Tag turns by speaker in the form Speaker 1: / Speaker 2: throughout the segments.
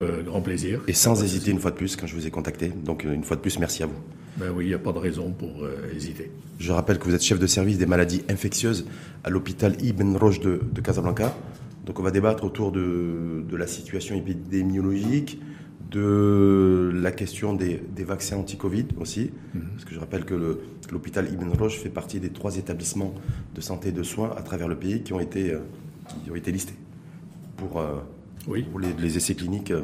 Speaker 1: Euh, grand plaisir.
Speaker 2: Et sans hésiter une fois de plus quand je vous ai contacté. Donc une fois de plus, merci à vous.
Speaker 1: Ben oui, il n'y a pas de raison pour hésiter.
Speaker 2: Je rappelle que vous êtes chef de service des maladies infectieuses à l'hôpital Ibn Roche de, Casablanca. Donc on va débattre autour de, de, la situation épidémiologique, de la question des, des vaccins anti-Covid aussi. Mhm. Parce que je rappelle que l'hôpital Ibn Roche fait partie des trois établissements de santé et de soins à travers le pays qui ont été, qui ont été listés pour
Speaker 1: oui.
Speaker 2: Les, essais cliniques, euh,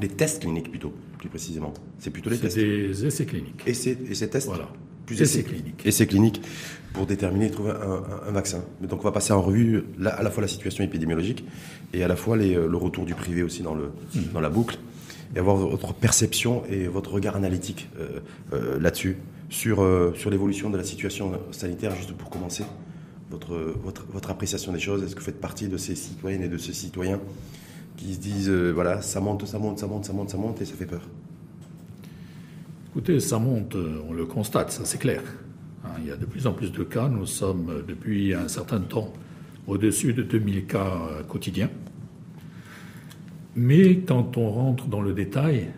Speaker 2: les tests cliniques plutôt, plus précisément. C'est plutôt les tests.
Speaker 1: des essais cliniques.
Speaker 2: Essais, essais tests
Speaker 1: Voilà.
Speaker 2: Plus essais, cliniques. Essais cliniques pour déterminer et trouver un, vaccin. donc on va passer en revue à la fois la situation épidémiologique et à la fois les, euh, le retour du privé aussi dans, le, mmh. dans la boucle et avoir votre perception et votre regard analytique euh, là-dessus, sur, sur l'évolution de la situation sanitaire, juste pour commencer, votre, votre, votre appréciation des choses. Est-ce que vous faites partie de ces citoyennes et de ces citoyens qui se disent, euh, voilà, ça monte, ça monte, ça monte, ça monte, ça monte, et ça fait peur
Speaker 1: Écoutez, ça monte, euh, on le constate, ça c'est clair. Hein, il y a de plus en plus de cas, nous sommes euh, depuis un certain temps au-dessus de 2000 cas quotidiens. Mais quand on rentre dans le détail,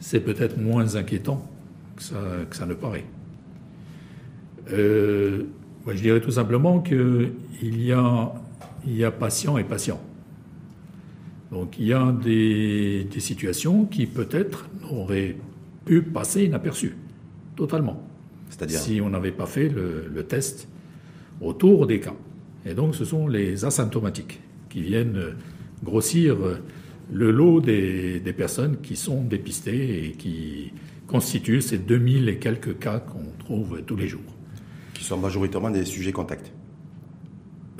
Speaker 1: c'est peut-être moins inquiétant que ça, que ça ne paraît. je dirais tout simplement qu'il y a, il y a patient et patient. Donc il y a des, situations qui peut-être auraient pu passer inaperçues, totalement. C'est-à-dire Si on n'avait pas fait le, test autour des cas. Et donc ce sont les asymptomatiques qui viennent grossir le lot des, personnes qui sont dépistées et qui constituent ces 2000 et quelques cas qu'on trouve tous les jours.
Speaker 2: Qui sont majoritairement des sujets contacts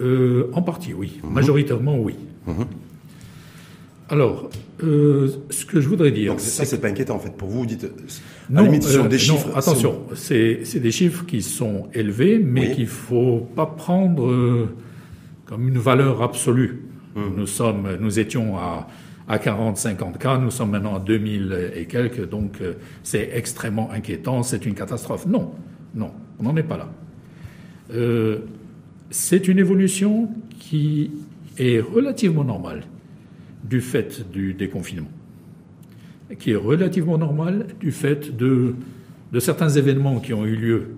Speaker 1: euh, En partie, oui. Mhm. Majoritairement, oui. Mhm. Alors, euh, ce que je voudrais dire.
Speaker 2: Donc ça, c'est pas inquiétant en fait pour vous. Vous dites.
Speaker 1: Non, limite, ce sont euh, des chiffres. attention, c'est des chiffres qui sont élevés, mais qu'il faut pas prendre euh, comme une valeur absolue. Hum. Nous sommes, nous étions à à 40, 50 cas, nous sommes maintenant à 2000 et quelques, donc c'est extrêmement inquiétant, c'est une catastrophe. Non, non, on n'en est pas là. c'est une évolution qui est relativement normale du fait du déconfinement, qui est relativement normal du fait de, de certains événements qui ont eu lieu,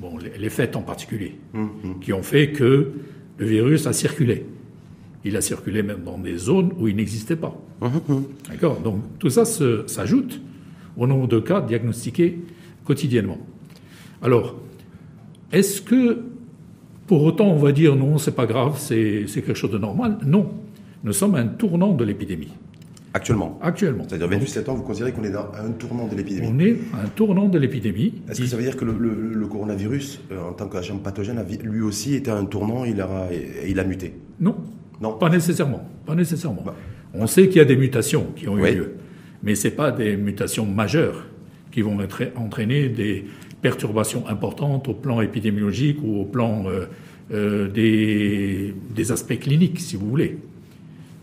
Speaker 1: bon, les, fêtes en particulier, mmh. qui ont fait que le virus a circulé. Il a circulé même dans des zones où il n'existait pas. Mmh, D'accord? Donc tout ça s'ajoute au nombre de cas diagnostiqués quotidiennement. Alors, est-ce que pour autant on va dire non, c'est pas grave, c'est quelque chose de normal? Non. Nous sommes à un tournant de l'épidémie.
Speaker 2: Actuellement
Speaker 1: Actuellement.
Speaker 2: C'est-à-dire 27 ans, vous considérez qu'on est dans un tournant de l'épidémie?
Speaker 1: On est à un tournant de l'épidémie.
Speaker 2: Est-ce que ça veut dire que le, coronavirus, euh, en tant qu'agent pathogène, lui aussi était à un tournant et il a, il a muté?
Speaker 1: Non. Non. Pas nécessairement. Pas nécessairement. Bah. On sait qu'il y a des mutations qui ont eu lieu. Mais ce pas des mutations majeures qui vont entraîner des perturbations importantes au plan épidémiologique ou au plan euh, euh, des, des aspects cliniques, si vous voulez.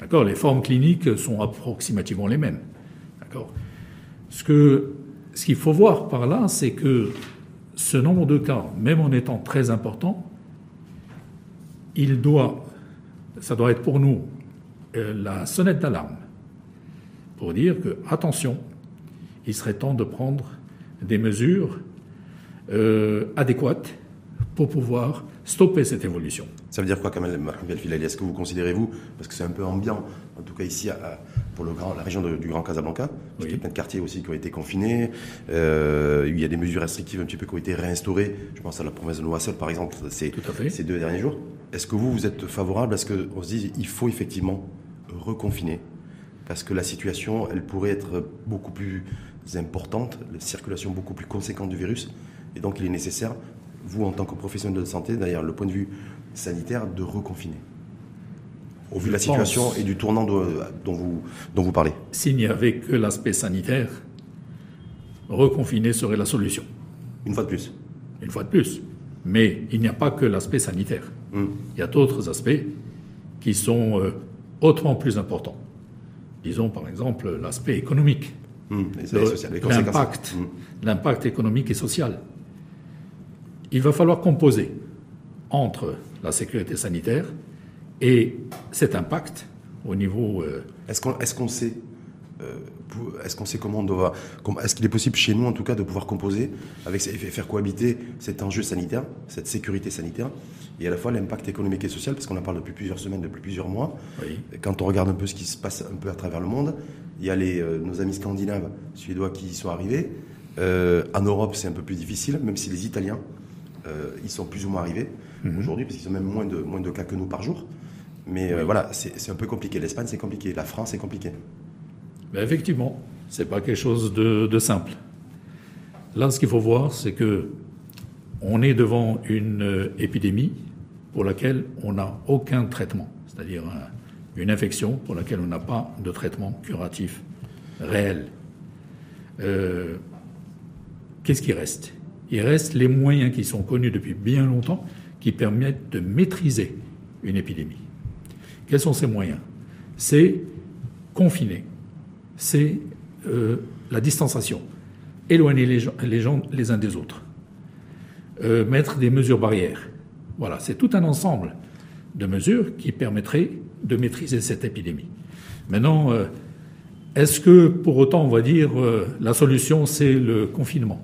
Speaker 1: Les formes cliniques sont approximativement les mêmes. Ce qu'il faut voir par là, c'est que ce nombre de cas, même en étant très important, il doit, ça doit être pour nous euh, la sonnette d'alarme pour dire que attention, il serait temps de prendre des mesures euh, adéquates pour pouvoir stopper cette évolution.
Speaker 2: Ça veut dire quoi, Kamel Belfilali Est-ce que vous considérez, vous, parce que c'est un peu ambiant, en tout cas ici, pour le grand, la région du Grand Casablanca, parce qu'il y a plein de quartiers aussi qui ont été confinés, euh, il y a des mesures restrictives un petit peu qui ont été réinstaurées, je pense à la province de Noissel, par exemple, ces, ces deux derniers jours. Est-ce que vous, vous êtes favorable à ce qu'on se dise il faut effectivement reconfiner? Parce que la situation, elle pourrait être beaucoup plus importante, la circulation beaucoup plus conséquente du virus, et donc il est nécessaire vous, en tant que professionnel de santé, d'ailleurs, le point de vue sanitaire, de reconfiner Au vu de la situation et du tournant dont, vous, dont vous parlez
Speaker 1: S'il n'y avait que l'aspect sanitaire, reconfiner serait la solution.
Speaker 2: Une fois de plus
Speaker 1: Une fois de plus. Mais il n'y a pas que l'aspect sanitaire. Hmm. Il y a d'autres aspects qui sont euh, hautement plus importants. Disons par exemple l'aspect économique, hmm. l'impact, hmm. l'impact économique et social il va falloir composer entre la sécurité sanitaire et cet impact au niveau.
Speaker 2: Est-ce qu'on est qu'on sait est-ce qu'on sait comment on doit, est-ce qu'il est possible chez nous en tout cas de pouvoir composer avec faire cohabiter cet enjeu sanitaire, cette sécurité sanitaire, et à la fois l'impact économique et social, parce qu'on en parle depuis plusieurs semaines, depuis plusieurs mois. Quand on regarde un peu ce qui se passe un peu à travers le monde, il y a les, euh, nos amis scandinaves, suédois qui y sont arrivés. Euh, en Europe, c'est un peu plus difficile, même si les Italiens, euh, ils sont plus ou moins arrivés mhm. aujourd'hui, parce qu'ils ont même moins de, moins de cas que nous par jour. Mais voilà, c'est un peu compliqué. L'Espagne, c'est compliqué. La France, c'est compliqué.
Speaker 1: Mais effectivement, c'est pas quelque chose de, simple. Là, ce qu'il faut voir, c'est que on est devant une euh, épidémie pour laquelle on n'a aucun traitement, c'est-à-dire une infection pour laquelle on n'a pas de traitement curatif réel. Euh, qu'est-ce qui reste? Il reste les moyens qui sont connus depuis bien longtemps qui permettent de maîtriser une épidémie. Quels sont ces moyens? C'est confiner, c'est euh, la distanciation, éloigner les gens, les, uns des autres, euh, mettre des mesures barrières. Voilà, c'est tout un ensemble de mesures qui permettraient de maîtriser cette épidémie. Maintenant, euh, est-ce que pour autant on va dire la solution c'est le confinement?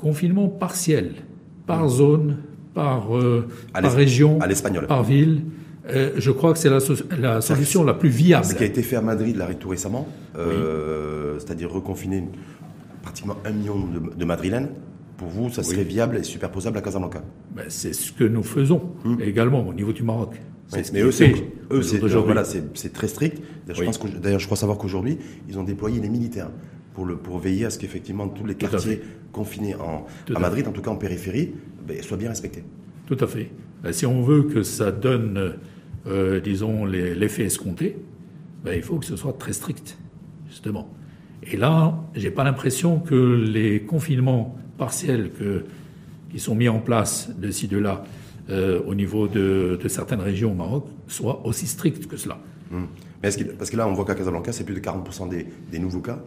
Speaker 1: Confinement partiel, par zone, par, par région, par ville. Euh, je crois que c'est la, solution la plus viable.
Speaker 2: Ce qui a été fait à Madrid là, tout récemment, euh, c'est-à-dire reconfiner pratiquement un million de, Madrilènes, pour vous, ça serait viable et superposable à Casablanca
Speaker 1: ben, C'est ce que nous faisons hmm. également au niveau du Maroc.
Speaker 2: mais eux, c'est voilà, très strict. D'ailleurs, je, crois savoir qu'aujourd'hui, ils ont déployé les militaires pour, le, pour veiller à ce qu'effectivement tous les quartiers confinés en, à Madrid, en tout cas en périphérie, ben, soient bien respectés.
Speaker 1: Tout à fait. Ben, si on veut que ça donne euh, disons, l'effet escompté, ben, il faut que ce soit très strict, justement. Et là, j'ai pas l'impression que les confinements partiels que, qui sont mis en place de ci, de là, euh, au niveau de, certaines régions au Maroc, soient aussi stricts que cela.
Speaker 2: Hum. parce que là, on voit qu'à Casablanca, c'est plus de 40% des, nouveaux cas.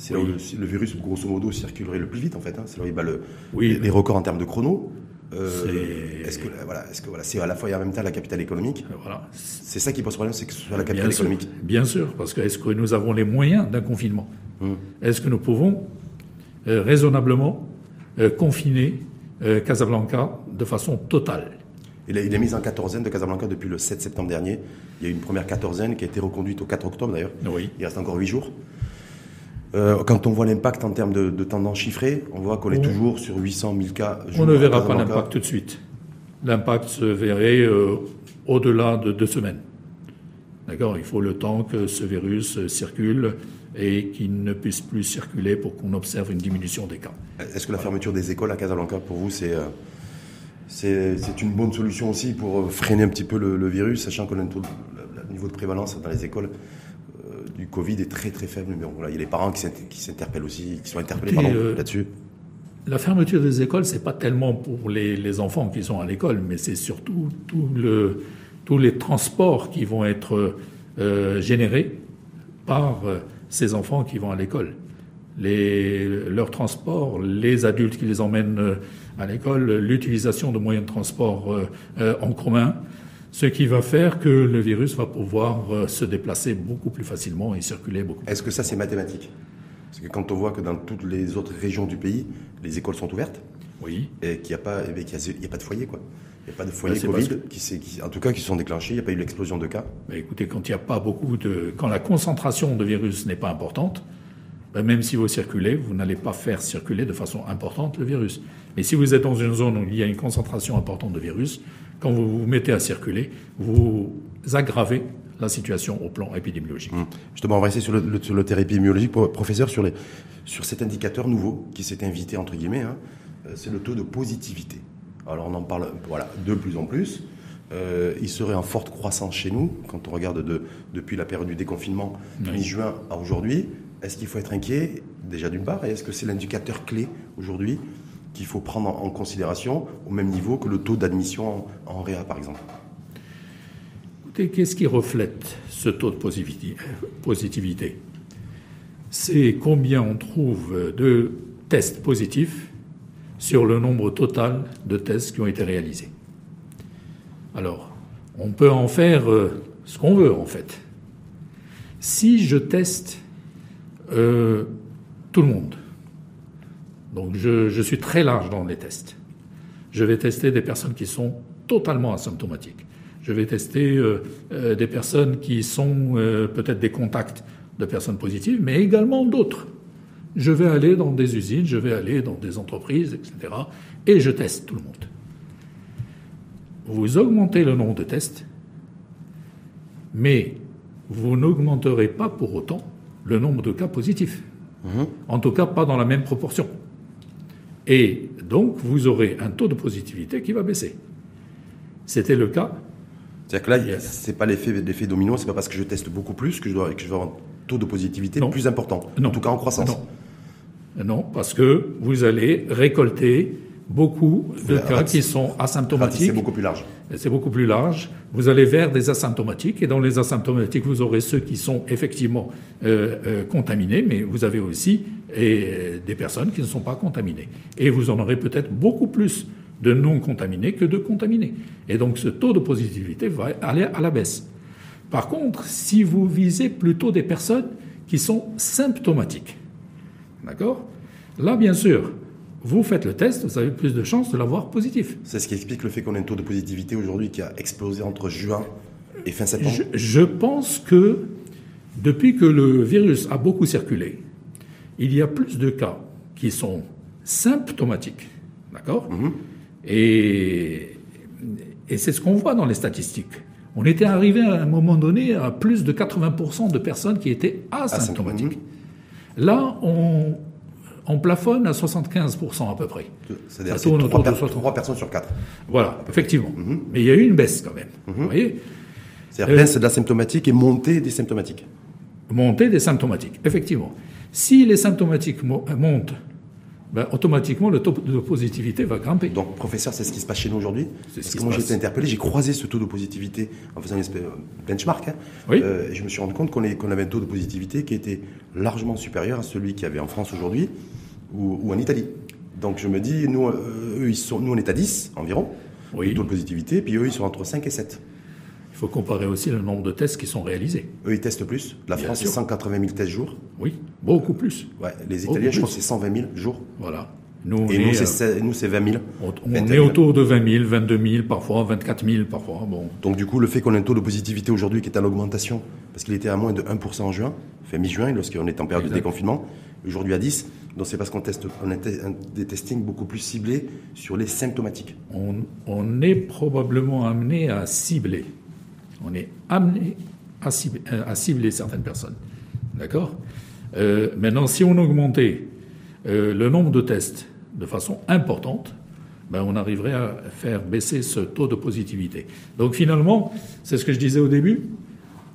Speaker 2: C'est là où le, virus, grosso modo, circulerait le plus vite, en fait. Hein. C'est là où il bat le, les, records en termes de chrono. Euh, est-ce que voilà, est-ce que voilà, c'est à la fois et en même temps la capitale économique euh, Voilà. C'est ça qui pose problème, c'est que ce soit la capitale économique.
Speaker 1: bien sûr, parce que est-ce que nous avons les moyens d'un confinement hum. Est-ce que nous pouvons euh, raisonnablement confiner Casablanca de façon totale
Speaker 2: il est, il est, mis en quatorzaine de Casablanca depuis le 7 septembre dernier. Il y a eu une première quatorzaine qui a été reconduite au 4 octobre d'ailleurs.
Speaker 1: Oui.
Speaker 2: Il reste encore huit jours. Euh, quand on voit l'impact en termes de, de tendance chiffrée, on voit qu'on est toujours sur 800 000 cas.
Speaker 1: On ne verra pas l'impact tout de suite. L'impact se verrait euh, au-delà de deux semaines. D'accord? Il faut le temps que ce virus circule et qu'il ne puisse plus circuler pour qu'on observe une diminution des cas.
Speaker 2: Est-ce que la fermeture des écoles à Casablanca, pour vous, c'est euh, c'est une bonne solution aussi pour freiner un petit peu le, virus, sachant qu'on a un taux, le niveau de prévalence dans les écoles du Covid est très très faible. Mais voilà, il y a les parents qui s'interpellent aussi, qui sont interpellés euh, là-dessus.
Speaker 1: La fermeture des écoles, c'est pas tellement pour les, enfants qui sont à l'école, mais c'est surtout tout le, tous les transports qui vont être euh, générés par euh, ces enfants qui vont à l'école. Les, leur transport, les adultes qui les emmènent à l'école, l'utilisation de moyens de transport en commun, ce qui va faire que le virus va pouvoir euh, se déplacer beaucoup plus facilement et circuler beaucoup.
Speaker 2: Est-ce que ça c'est mathématique? Parce que quand on voit que dans toutes les autres régions du pays, les écoles sont ouvertes,
Speaker 1: oui,
Speaker 2: et qu'il n'y a pas, eh a, pas de foyer quoi. Il n'y a pas de foyer ben, Covid, qui, en tout cas, qui sont déclenchés. Il n'y a pas eu l'explosion de cas.
Speaker 1: Ben, écoutez, quand il n'y a pas beaucoup de, quand la concentration de virus n'est pas importante, ben, même si vous circulez, vous n'allez pas faire circuler de façon importante le virus. Mais si vous êtes dans une zone où il y a une concentration importante de virus, quand vous vous mettez à circuler, vous aggravez la situation au plan épidémiologique. Hum.
Speaker 2: Justement, on va rester sur le, sur le terrain épidémiologique. Professeur, sur, les, sur cet indicateur nouveau qui s'est invité, entre guillemets, hein, euh, c'est le taux de positivité. Alors on en parle voilà, de plus en plus. Euh, il serait en forte croissance chez nous, quand on regarde de, depuis la période du déconfinement, mi-juin à aujourd'hui. Est-ce qu'il faut être inquiet, déjà d'une part, et est-ce que c'est l'indicateur clé aujourd'hui qu'il faut prendre en considération au même niveau que le taux d'admission en, réa, par exemple
Speaker 1: Écoutez, qu'est-ce qui reflète ce taux de positivité? C'est combien on trouve de tests positifs sur le nombre total de tests qui ont été réalisés. Alors, on peut en faire euh, ce qu'on veut en fait. Si je teste euh, tout le monde, donc je, suis très large dans les tests, je vais tester des personnes qui sont totalement asymptomatiques. Je vais tester euh, euh, des personnes qui sont peut-être des contacts de personnes positives, mais également d'autres. Je vais aller dans des usines, je vais aller dans des entreprises, etc. Et je teste tout le monde. Vous augmentez le nombre de tests, mais vous n'augmenterez pas pour autant le nombre de cas positifs. Mhm. En tout cas, pas dans la même proportion. Et donc, vous aurez un taux de positivité qui va baisser. C'était le cas.
Speaker 2: C'est-à-dire que là, ce n'est pas l'effet, domino, c'est pas parce que je teste beaucoup plus que je dois, que je dois avoir un taux de positivité plus important. En tout cas, en croissance.
Speaker 1: Non. non, parce que vous allez récolter beaucoup de cas qui sont asymptomatiques.
Speaker 2: C'est beaucoup plus large.
Speaker 1: C'est beaucoup plus large. Vous allez vers des asymptomatiques, et dans les asymptomatiques, vous aurez ceux qui sont effectivement euh, euh, contaminés, mais vous avez aussi et, des personnes qui ne sont pas contaminées. Et vous en aurez peut-être beaucoup plus de non contaminés que de contaminés. Et donc ce taux de positivité va aller à la baisse. Par contre, si vous visez plutôt des personnes qui sont symptomatiques, d'accord? Là, bien sûr, vous faites le test, vous avez plus de chances de l'avoir positif.
Speaker 2: C'est ce qui explique le fait qu'on ait un taux de positivité aujourd'hui qui a explosé entre juin et fin septembre?
Speaker 1: Je, pense que depuis que le virus a beaucoup circulé, il y a plus de cas qui sont symptomatiques. D'accord mhm. Et, et c'est ce qu'on voit dans les statistiques. On était arrivé à un moment donné à plus de 80% de personnes qui étaient asymptomatiques. Là, on, on plafonne à 75% à peu près.
Speaker 2: C'est-à-dire c'est 3, 3, personnes sur 4.
Speaker 1: Voilà, effectivement. Mhm. Mais il y a eu une baisse quand même. Mhm. Vous voyez
Speaker 2: C'est-à-dire baisse de la symptomatique et montée des symptomatiques.
Speaker 1: Montée des symptomatiques, effectivement. Si les symptomatiques montent, ben, automatiquement le taux de positivité va grimper.
Speaker 2: Donc, professeur, c'est ce qui se passe chez nous aujourd'hui Parce que moi, j'ai été interpellé, j'ai croisé ce taux de positivité en faisant un benchmark. Hein. Oui. Euh, et je me suis rendu compte qu'on avait un taux de positivité qui était largement supérieur à celui qu'il y avait en France aujourd'hui ou, en Italie. Donc je me dis, nous, euh, eux, ils sont, nous on est à 10 environ, oui. taux de positivité, puis eux, ils sont entre 5 et 7.
Speaker 1: Il faut comparer aussi le nombre de tests qui sont réalisés.
Speaker 2: Eux, ils testent plus. La France, c'est 180 000 tests jour.
Speaker 1: Oui, beaucoup plus.
Speaker 2: Ouais, les Italiens, je crois que c'est 120 000 jours.
Speaker 1: Voilà.
Speaker 2: Nous, et nous, c'est 20 000.
Speaker 1: On, est autour de 20 000, 22 000, parfois 24 000, parfois. Bon.
Speaker 2: Donc du coup, le fait qu'on ait un taux de positivité aujourd'hui qui est en augmentation, parce qu'il était à moins de 1% en juin, fait mi-juin, lorsqu'on est en période de déconfinement, aujourd'hui à 10, donc c'est parce qu'on teste, on a des testings beaucoup plus ciblés sur les symptomatiques.
Speaker 1: On, est probablement amené à cibler. On est amené à cibler, certaines personnes. D'accord? Euh, Maintenant, si on augmentait euh, le nombre de tests de façon importante, ben on arriverait à faire baisser ce taux de positivité. Donc finalement, c'est ce que je disais au début,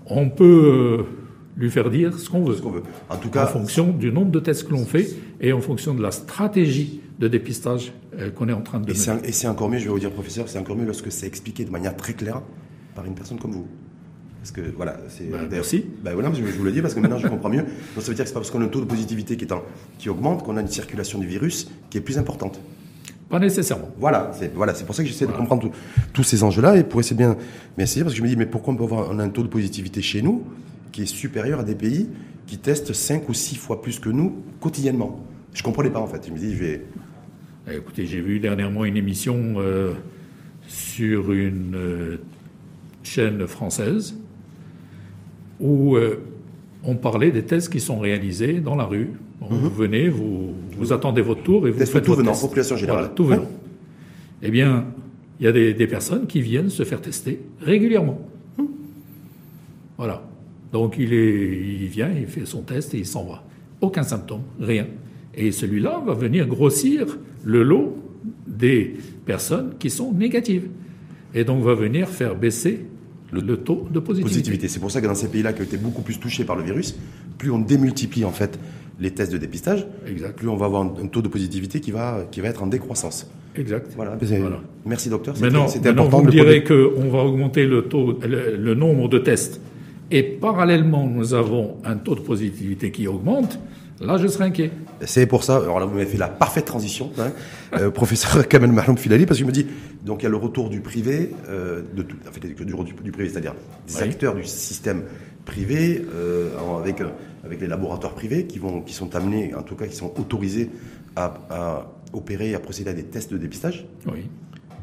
Speaker 1: on peut... Euh, lui faire dire ce qu'on veut.
Speaker 2: veut. En tout cas,
Speaker 1: en fonction du nombre de tests que l'on fait et en fonction de la stratégie de dépistage euh, qu'on est en train de.
Speaker 2: Et c'est encore mieux, je vais vous dire, professeur, c'est encore mieux lorsque c'est expliqué de manière très claire par une personne comme vous. Parce que voilà, c'est.
Speaker 1: Bah, merci.
Speaker 2: Bah, voilà, je vous le dis parce que maintenant je comprends mieux. Donc ça veut dire que c'est pas parce qu'on a un taux de positivité qui, est en, qui augmente qu'on a une circulation du virus qui est plus importante.
Speaker 1: Pas nécessairement.
Speaker 2: Voilà, c'est voilà, pour ça que j'essaie de comprendre tous ces enjeux-là et pour essayer de bien m'essayer parce que je me dis mais pourquoi on peut avoir un taux de positivité chez nous qui est supérieur à des pays qui testent 5 ou 6 fois plus que nous quotidiennement? Je ne comprenais pas en fait. Je me dis, je vais.
Speaker 1: Eh, écoutez, j'ai vu dernièrement une émission euh, sur une euh, chaîne française où euh, on parlait des tests qui sont réalisés dans la rue. Mhm. Vous venez, vous, vous, attendez votre tour et vous faites
Speaker 2: tout
Speaker 1: votre
Speaker 2: venant,
Speaker 1: test.
Speaker 2: population générale. Voilà,
Speaker 1: tout venant. Eh bien, il y a des, des, personnes qui viennent se faire tester régulièrement. Mhm. Voilà. Donc il, est, il vient, il fait son test et il s'en va. Aucun symptôme, rien. Et celui-là va venir grossir le lot des personnes qui sont négatives. Et donc va venir faire baisser le, taux de positivité.
Speaker 2: C'est pour ça que dans ces pays-là qui ont été beaucoup plus touchés par le virus, plus on démultiplie en fait les tests de dépistage, plus on va avoir un, taux de positivité qui va, qui va être en décroissance.
Speaker 1: Exact.
Speaker 2: Voilà. Merci docteur.
Speaker 1: C'était important. Vous me qu'on va augmenter le, taux, le nombre de tests et parallèlement nous avons un taux de positivité qui augmente, là je serais inquiet.
Speaker 2: C'est pour ça, alors là, vous m'avez fait la parfaite transition, hein, euh, professeur Kamel Mahloum Filali, parce qu'il me dit, donc il y a le retour du privé, euh, de tout, en fait, du, du privé, c'est-à-dire des acteurs du système privé, euh, avec, avec les laboratoires privés qui, vont, qui sont amenés, en tout cas qui sont autorisés à, à opérer, à procéder à des tests de dépistage.
Speaker 1: Oui.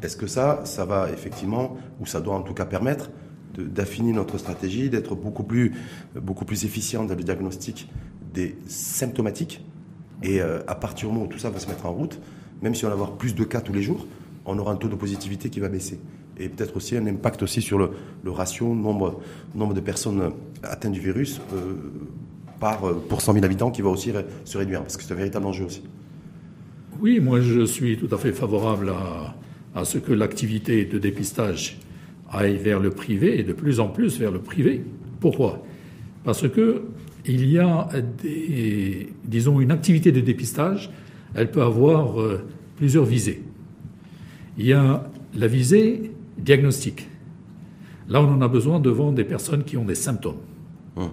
Speaker 2: Est-ce que ça, ça va effectivement, ou ça doit en tout cas permettre d'affiner notre stratégie, d'être beaucoup plus, beaucoup plus efficient dans le diagnostic des symptomatiques et euh, à partir du moment où tout ça va se mettre en route, même si on va avoir plus de cas tous les jours, on aura un taux de positivité qui va baisser. Et peut-être aussi un impact aussi sur le, ratio nombre, nombre de personnes atteintes du virus euh, par, euh, pour 100 000 habitants qui va aussi se réduire, parce que c'est un véritable enjeu aussi.
Speaker 1: Oui, moi je suis tout à fait favorable à, à ce que l'activité de dépistage aille vers le privé et de plus en plus vers le privé. Pourquoi? Parce que il y a des, disons, une activité de dépistage, elle peut avoir euh, plusieurs visées. Il y a la visée diagnostique. Là, on en a besoin devant des personnes qui ont des symptômes. Hum.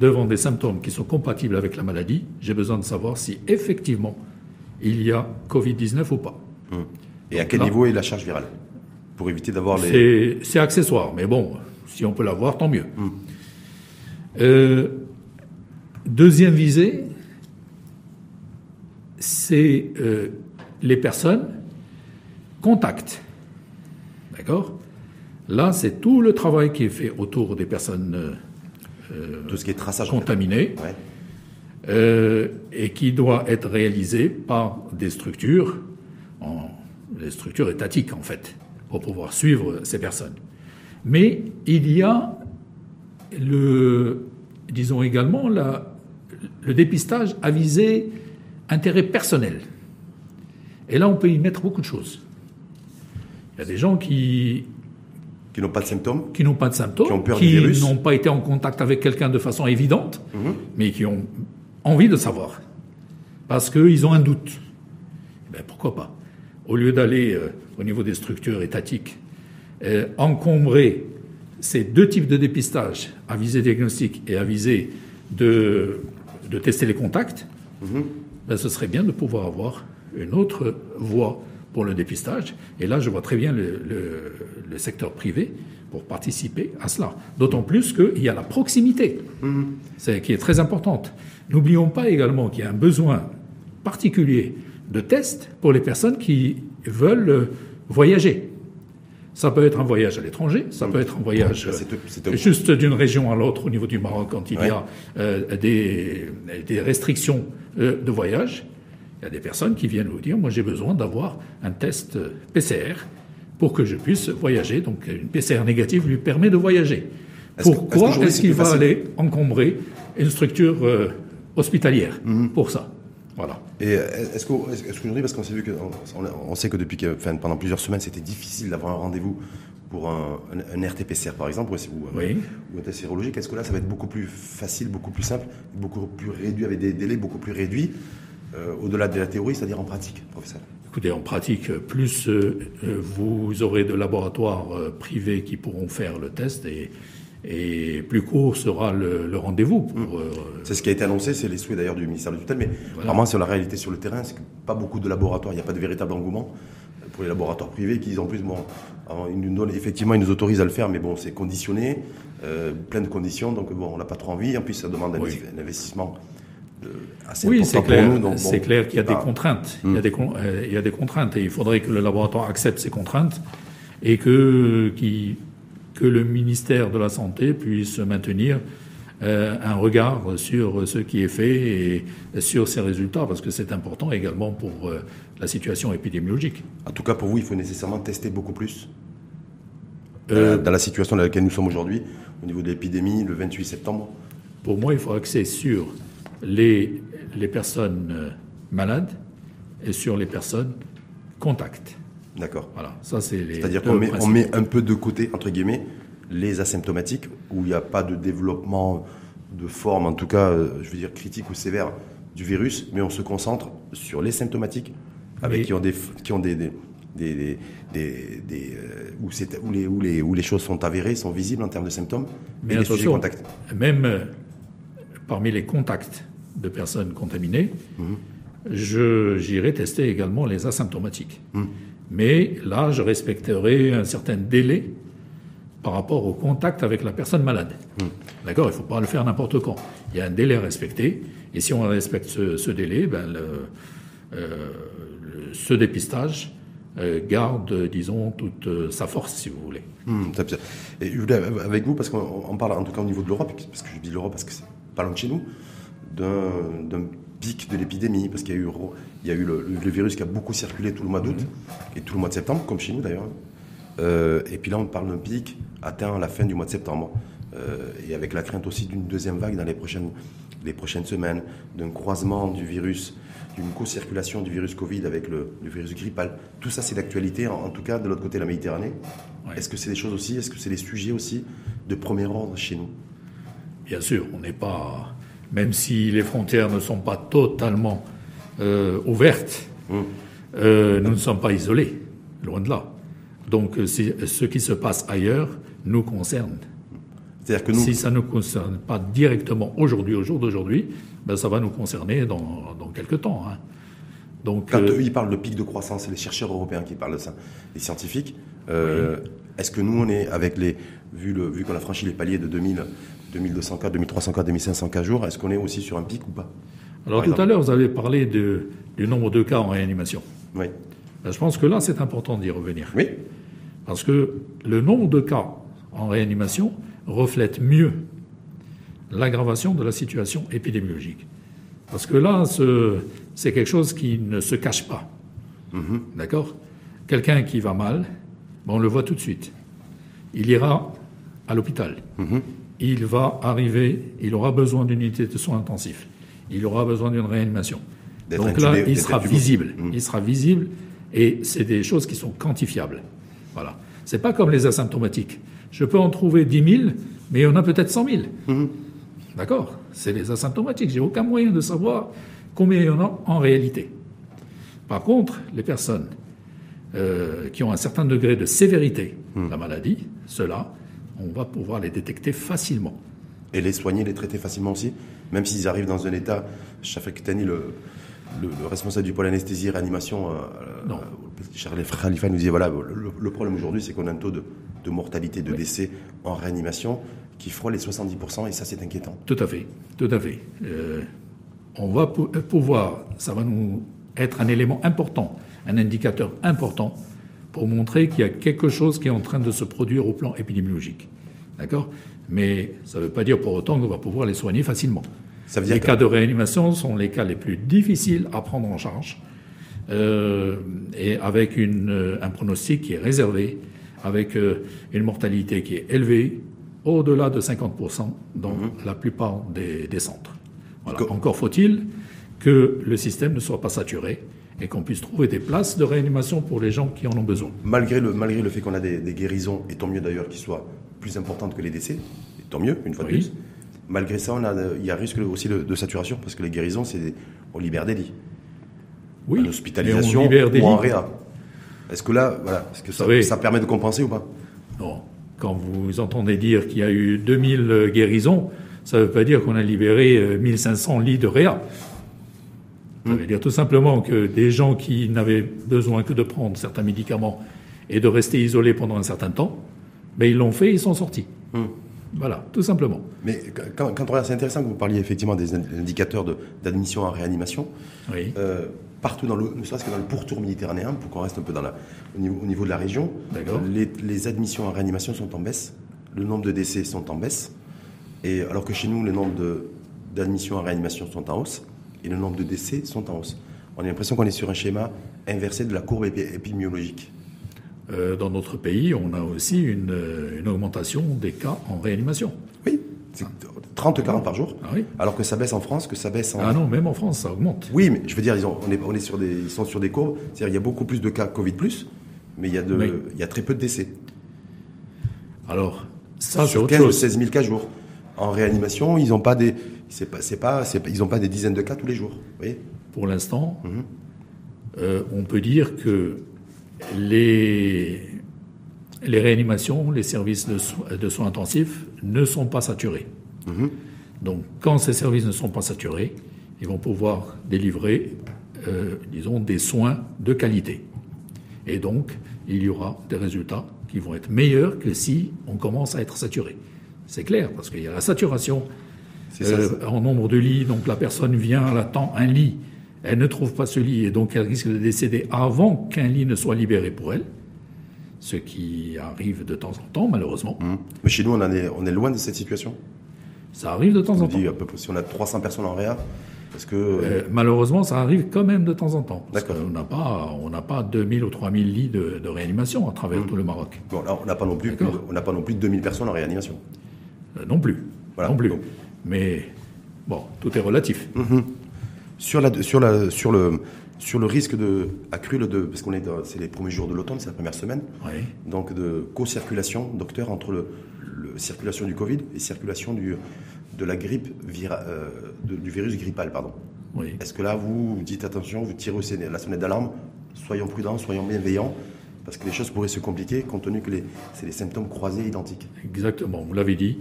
Speaker 1: Devant des symptômes qui sont compatibles avec la maladie, j'ai besoin de savoir si effectivement il y a Covid-19 ou pas.
Speaker 2: Hum. Et à quel niveau est la charge virale Pour éviter d'avoir les.
Speaker 1: C'est accessoire, mais bon, si on peut l'avoir, tant mieux. Hum. Euh, Deuxième visée, c'est euh, les personnes contacts. D'accord? Là, c'est tout le travail qui est fait autour des personnes
Speaker 2: euh, tout ce qui est traçage
Speaker 1: contaminées euh, et qui doit être réalisé par des structures, des structures étatiques en fait, pour pouvoir suivre ces personnes. Mais il y a le, disons également la, le dépistage a visé intérêt personnel. Et là, on peut y mettre beaucoup de choses. Il y a des gens qui
Speaker 2: qui n'ont pas de symptômes,
Speaker 1: qui n'ont pas de symptômes, qui n'ont pas été en contact avec quelqu'un de façon évidente, mhm. mais qui ont envie de savoir parce qu'ils ont un doute. Eh ben, pourquoi pas? Au lieu d'aller euh, au niveau des structures étatiques, euh, encombrer ces deux types de dépistage, à visée diagnostique et à visée de de tester les contacts, mhm. ben, ce serait bien de pouvoir avoir une autre voie pour le dépistage. Et là, je vois très bien le, secteur privé pour participer à cela. D'autant plus qu'il y a la proximité, mhm. c'est, qui est très importante. N'oublions pas également qu'il y a un besoin particulier de tests pour les personnes qui veulent voyager. Ça peut être un voyage à l'étranger, ça peut être un voyage euh, juste d'une région à l'autre au niveau du Maroc quand il y a euh, des, des, restrictions euh, de voyage. Il y a des personnes qui viennent vous dire, moi j'ai besoin d'avoir un test PCR pour que je puisse voyager. Donc une PCR négative lui permet de voyager. Pourquoi est-ce qu'il va aller encombrer une structure hospitalière mhm. pour ça? Voilà.
Speaker 2: Et est-ce qu'aujourd'hui, parce qu'on s'est vu que, on, sait que depuis enfin, pendant plusieurs semaines, c'était difficile d'avoir un rendez-vous pour un, un, RT-PCR par exemple, ou, ou, un test sérologique, est-ce que là, ça va être beaucoup plus facile, beaucoup plus simple, beaucoup plus réduit, avec des délais beaucoup plus réduits, euh, au-delà de la théorie, c'est-à-dire en pratique, professeur?
Speaker 1: Écoutez, en pratique, plus euh, vous aurez de laboratoires euh, privés qui pourront faire le test et et plus court sera le, rendez-vous. Mmh.
Speaker 2: Euh, c'est ce qui a été annoncé, c'est les souhaits d'ailleurs du ministère de tutelle, mais vraiment sur la réalité sur le terrain, c'est que pas beaucoup de laboratoires, il n'y a pas de véritable engouement pour les laboratoires privés qui en plus bon, ils nous donnent, effectivement ils nous autorisent à le faire, mais bon c'est conditionné, euh, plein de conditions, donc bon on n'a pas trop envie. En plus ça demande un, investissement
Speaker 1: euh, assez oui, important pour nous. Oui, c'est clair qu'il y a des contraintes. Il, y a il y a des contraintes et il faudrait que le laboratoire accepte ces contraintes et que qui que le ministère de la Santé puisse maintenir euh, un regard sur ce qui est fait et sur ses résultats, parce que c'est important également pour euh, la situation épidémiologique.
Speaker 2: En tout cas, pour vous, il faut nécessairement tester beaucoup plus euh, dans la situation dans laquelle nous sommes aujourd'hui, au niveau de l'épidémie, le 28 septembre
Speaker 1: Pour moi, il faut axer sur les, les personnes malades et sur les personnes contacts.
Speaker 2: D'accord.
Speaker 1: Voilà, ça c'est
Speaker 2: C'est-à-dire qu'on met, on met un peu de côté, entre guillemets, les asymptomatiques, où il n'y a pas de développement de forme, en tout cas, euh, je veux dire, critique ou sévère du virus, mais on se concentre sur les symptomatiques, avec qui ont des, qui ont des, des, des, des, euh, où, où, les, où, les, où les choses sont avérées, sont visibles en termes de symptômes,
Speaker 1: mais les sujets contacts. Même euh, parmi les contacts de personnes contaminées, mhm. j'irai tester également les asymptomatiques. Hmm. Mais là, je respecterai un certain délai par rapport au contact avec la personne malade. Hmm. D'accord Il ne faut pas le faire n'importe quand. Il y a un délai à respecter. Et si on respecte ce, délai, ben euh, ce dépistage euh, garde, disons, toute euh, sa force, si vous voulez.
Speaker 2: Hmm, et je voulais, avec vous, parce qu'on parle en tout cas au niveau de l'Europe, parce que je dis l'Europe parce que c'est pas loin de chez nous, d'un pic de l'épidémie, parce qu'il y a eu, il y a eu le, virus qui a beaucoup circulé tout le mois d'août mhm. et tout le mois de septembre, comme chez nous d'ailleurs. Euh, et puis là, on parle d'un pic atteint à la fin du mois de septembre, et avec la crainte aussi d'une deuxième vague dans les prochaines, les prochaines semaines, d'un croisement du virus d'une co-circulation du virus Covid avec le, virus grippal. Tout ça, c'est d'actualité, en, tout cas de l'autre côté de la Méditerranée. Est-ce que c'est des choses aussi, est-ce que c'est des sujets aussi de premier ordre chez nous?
Speaker 1: Bien sûr, on n'est pas, même si les frontières ne sont pas totalement euh, ouvertes, hum. euh, nous ne sommes pas isolés, loin de là. Donc euh, ce qui se passe ailleurs nous concerne. C'est-à-dire que nous... Si ça ne nous concerne pas directement aujourd'hui, au jour d'aujourd'hui, ben ça va nous concerner dans, quelques temps. Hein.
Speaker 2: Donc, Quand euh, eux, ils parlent de pic de croissance, c'est les chercheurs européens qui parlent de ça, les scientifiques. Euh, est-ce que nous, on est, avec les, vu, le, vu qu'on a franchi les paliers de 2000, 2200 cas, 2300 cas, 2500 cas jour, est-ce qu'on est aussi sur un pic ou pas?
Speaker 1: Alors tout à l'heure, vous avez parlé de, du nombre de cas en réanimation. Oui. Ben, je pense que là, c'est important d'y revenir. Oui. Parce que le nombre de cas en réanimation reflète mieux l'aggravation de la situation épidémiologique. Parce que là, c'est quelque chose qui ne se cache pas. Mhm. D'accord? Quelqu'un qui va mal, ben, on le voit tout de suite. Il ira à l'hôpital. Mhm. Il va arriver, il aura besoin d'une unité de soins intensifs. Il aura besoin d'une réanimation. Donc là, il sera visible. Mhm. Il sera visible et c'est des choses qui sont quantifiables. Voilà. C'est pas comme les asymptomatiques. Je peux en trouver 10 000, mais il y en a peut-être 100 000. D'accord C'est les asymptomatiques. J'ai aucun moyen de savoir combien il y en a en réalité. Par contre, les personnes euh, qui ont un certain degré de sévérité de la maladie, ceux-là, on va pouvoir les détecter facilement.
Speaker 2: Et les soigner, les traiter facilement aussi? Même s'ils arrivent dans un état, Shafak Tani, le, le, responsable du pôle anesthésie réanimation, euh. Euh, Charles Khalifa nous disait voilà, le, problème aujourd'hui, c'est qu'on a un taux de, mortalité, de décès en réanimation qui frôle les 70%, et ça, c'est inquiétant.
Speaker 1: Tout à fait, tout à fait. Euh, on va pouvoir, ça va nous être un élément important, un indicateur important pour montrer qu'il y a quelque chose qui est en train de se produire au plan épidémiologique. D'accord? Mais ça ne veut pas dire pour autant qu'on va pouvoir les soigner facilement. Ça veut dire les cas de réanimation sont les cas les plus difficiles à prendre en charge, euh, et avec une, un pronostic qui est réservé, avec euh, une mortalité qui est élevée, au-delà de 50% dans mhm. la plupart des, centres. Encore faut-il que le système ne soit pas saturé et qu'on puisse trouver des places de réanimation pour les gens qui en ont besoin.
Speaker 2: Malgré le, malgré le fait qu'on a des, guérisons, et tant mieux d'ailleurs qu'ils soient plus importantes que les décès, et tant mieux, une fois de plus, malgré ça, on a, il y a risque aussi de, saturation parce que les guérisons, c'est on libère des lits.
Speaker 1: Oui.
Speaker 2: L'hospitalisation ou en réa. Est-ce que là, voilà, est-ce que ça, ça permet de compenser ou pas?
Speaker 1: Non. Quand vous entendez dire qu'il y a eu 2000 guérisons, ça ne veut pas dire qu'on a libéré 1500 euh, lits de réa. Ça veut hmm. dire tout simplement que des gens qui n'avaient besoin que de prendre certains médicaments et de rester isolés pendant un certain temps, ben ils l'ont fait, ils sont sortis. Hmm. Voilà, tout simplement.
Speaker 2: Mais quand, on regarde, c'est intéressant que vous parliez effectivement des indicateurs d'admission en réanimation. Oui. Euh, partout dans le, ne serait-ce que dans le pourtour méditerranéen, pour qu'on reste un peu dans la, au, niveau, de la région, les, les, admissions en réanimation sont en baisse, le nombre de décès sont en baisse, et alors que chez nous, le nombre d'admissions en réanimation sont en hausse, et le nombre de décès sont en hausse. On a l'impression qu'on est sur un schéma inversé de la courbe épidémiologique.
Speaker 1: Euh, dans notre pays, on a aussi une, une, augmentation des cas en réanimation.
Speaker 2: Oui, 30 cas par jour. Ah oui. Alors que ça baisse en France, que ça baisse en.
Speaker 1: Ah non, même en France, ça augmente.
Speaker 2: Oui, mais je veux dire, ils, on, est, on est sur des, ils sont sur des courbes. C'est-à-dire il y a beaucoup plus de cas Covid, mais il y a, de, il y a très peu de décès.
Speaker 1: Alors, ça,
Speaker 2: sur 15 ou 16 000 cas jour. En réanimation, ils n'ont pas des. C'est pas, c'est pas, ils ont pas des dizaines de cas tous les jours. Vous voyez?
Speaker 1: Pour l'instant, mhm. euh, on peut dire que les, les réanimations, les services de, soins intensifs ne sont pas saturés. Mhm. Donc, quand ces services ne sont pas saturés, ils vont pouvoir délivrer disons, des soins de qualité. Et donc, il y aura des résultats qui vont être meilleurs que si on commence à être saturé. C'est clair, parce qu'il y a la saturation en nombre de lits, donc la personne vient, elle attend un lit, elle ne trouve pas ce lit, et donc elle risque de décéder avant qu'un lit ne soit libéré pour elle ce qui arrive de temps en temps, malheureusement. Mmh.
Speaker 2: Mais chez nous, on, est, on est loin de cette situation
Speaker 1: Ça arrive de temps en temps.
Speaker 2: si on a 300 personnes en réa, parce que...
Speaker 1: Euh, malheureusement, ça arrive quand même de temps en temps. D'accord. On n'a pas, on n'a pas 2000 ou 3000 lits de, réanimation à travers mmh. tout le Maroc.
Speaker 2: Bon, là, on n'a pas non plus, on n'a pas non plus 2000 personnes en réanimation.
Speaker 1: Euh, non plus. Voilà. Non plus. Mais bon, tout est relatif.
Speaker 2: Mmh. Sur la, sur la, sur le, sur le risque de, accru, de, parce qu'on est c'est les premiers jours de l'automne, c'est la première semaine, donc de co-circulation, docteur, entre le, circulation du Covid et circulation du, de la grippe euh, du virus grippal, pardon. Est-ce que là, vous, dites attention, vous tirez la sonnette d'alarme, soyons prudents, soyons bienveillants, parce que les choses pourraient se compliquer compte tenu que c'est des symptômes croisés identiques.
Speaker 1: Exactement, vous l'avez dit.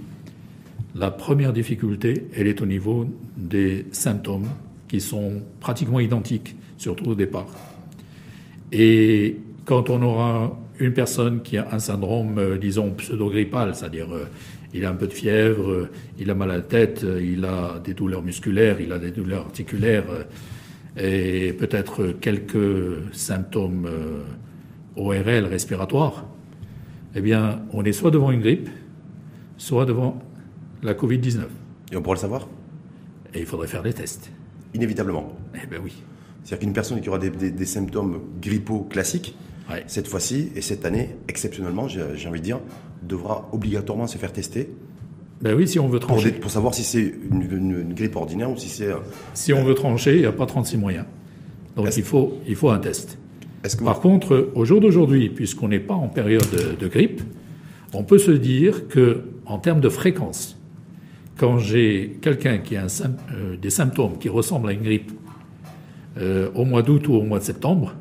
Speaker 1: La première difficulté, elle est au niveau des symptômes qui sont pratiquement identiques surtout au départ. Et quand on aura une personne qui a un syndrome, euh, disons, pseudo-grippal, c'est-à-dire euh, il a un peu de fièvre, euh, il a mal à la tête, il a des douleurs musculaires, il a des douleurs articulaires et peut-être quelques symptômes ORL respiratoires, eh bien, on est soit devant une grippe, soit devant la Covid-19.
Speaker 2: Et on pourra le savoir?
Speaker 1: Et il faudrait faire des tests.
Speaker 2: Inévitablement.
Speaker 1: Eh bien oui.
Speaker 2: C'est-à-dire qu'une personne qui aura des, symptômes grippaux classiques, cette fois-ci et cette année, exceptionnellement, j'ai envie de dire, devra obligatoirement se faire tester.
Speaker 1: Ben oui, si on veut trancher.
Speaker 2: Pour, savoir si c'est une, grippe ordinaire ou si c'est.
Speaker 1: Si on veut trancher, il n'y a pas 36 moyens. Donc il faut, il faut un test. Par contre, au jour d'aujourd'hui, puisqu'on n'est pas en période de, grippe, on peut se dire que, en termes de fréquence, quand j'ai quelqu'un qui a euh, des symptômes qui ressemblent à une grippe euh, au mois d'août ou au mois de septembre,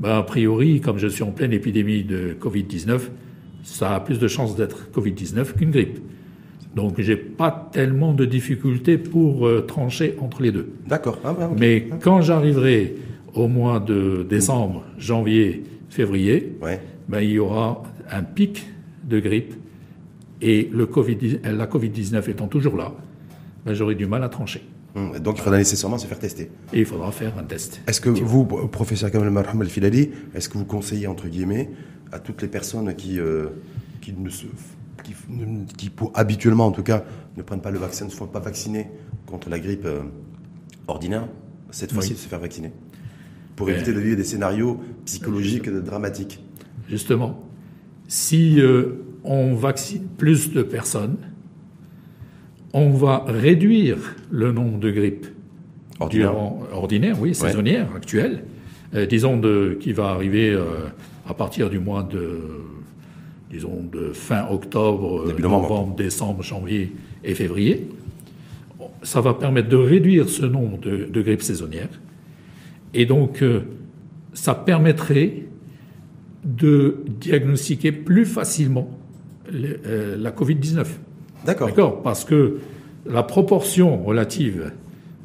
Speaker 1: ben, a priori, comme je suis en pleine épidémie de Covid-19, ça a plus de chances d'être Covid-19 qu'une grippe. Donc, j'ai pas tellement de difficultés pour euh, trancher entre les deux.
Speaker 2: D'accord.
Speaker 1: Ah, bah, Mais quand j'arriverai au mois de décembre, janvier, février, ben, il y aura un pic de grippe et le COVID, la Covid-19 étant toujours là, ben, j'aurai du mal à trancher.
Speaker 2: Hum, donc il faudra nécessairement se faire tester.
Speaker 1: Et il faudra faire un test.
Speaker 2: Est-ce que vous, professeur Kamal Marham El-Filali, est-ce que vous conseillez, entre guillemets, à toutes les personnes qui, euh, qui, ne se, qui, pour, habituellement en tout cas, ne prennent pas le vaccin, ne se font pas vacciner contre la grippe euh, ordinaire, cette fois-ci de se faire vacciner? Pour éviter de vivre des scénarios psychologiques dramatiques.
Speaker 1: Justement, si euh, on vaccine plus de personnes, on va réduire le nombre de grippes ordinaires, oui, saisonnières, actuelles, euh, disons de, qui va arriver euh, à partir du mois de, disons, de fin octobre, novembre, décembre, janvier et février. Ça va permettre de réduire ce nombre de, grippes saisonnières. Et donc, euh, ça permettrait de diagnostiquer plus facilement la Covid-19.
Speaker 2: D'accord.
Speaker 1: D'accord, parce que la proportion relative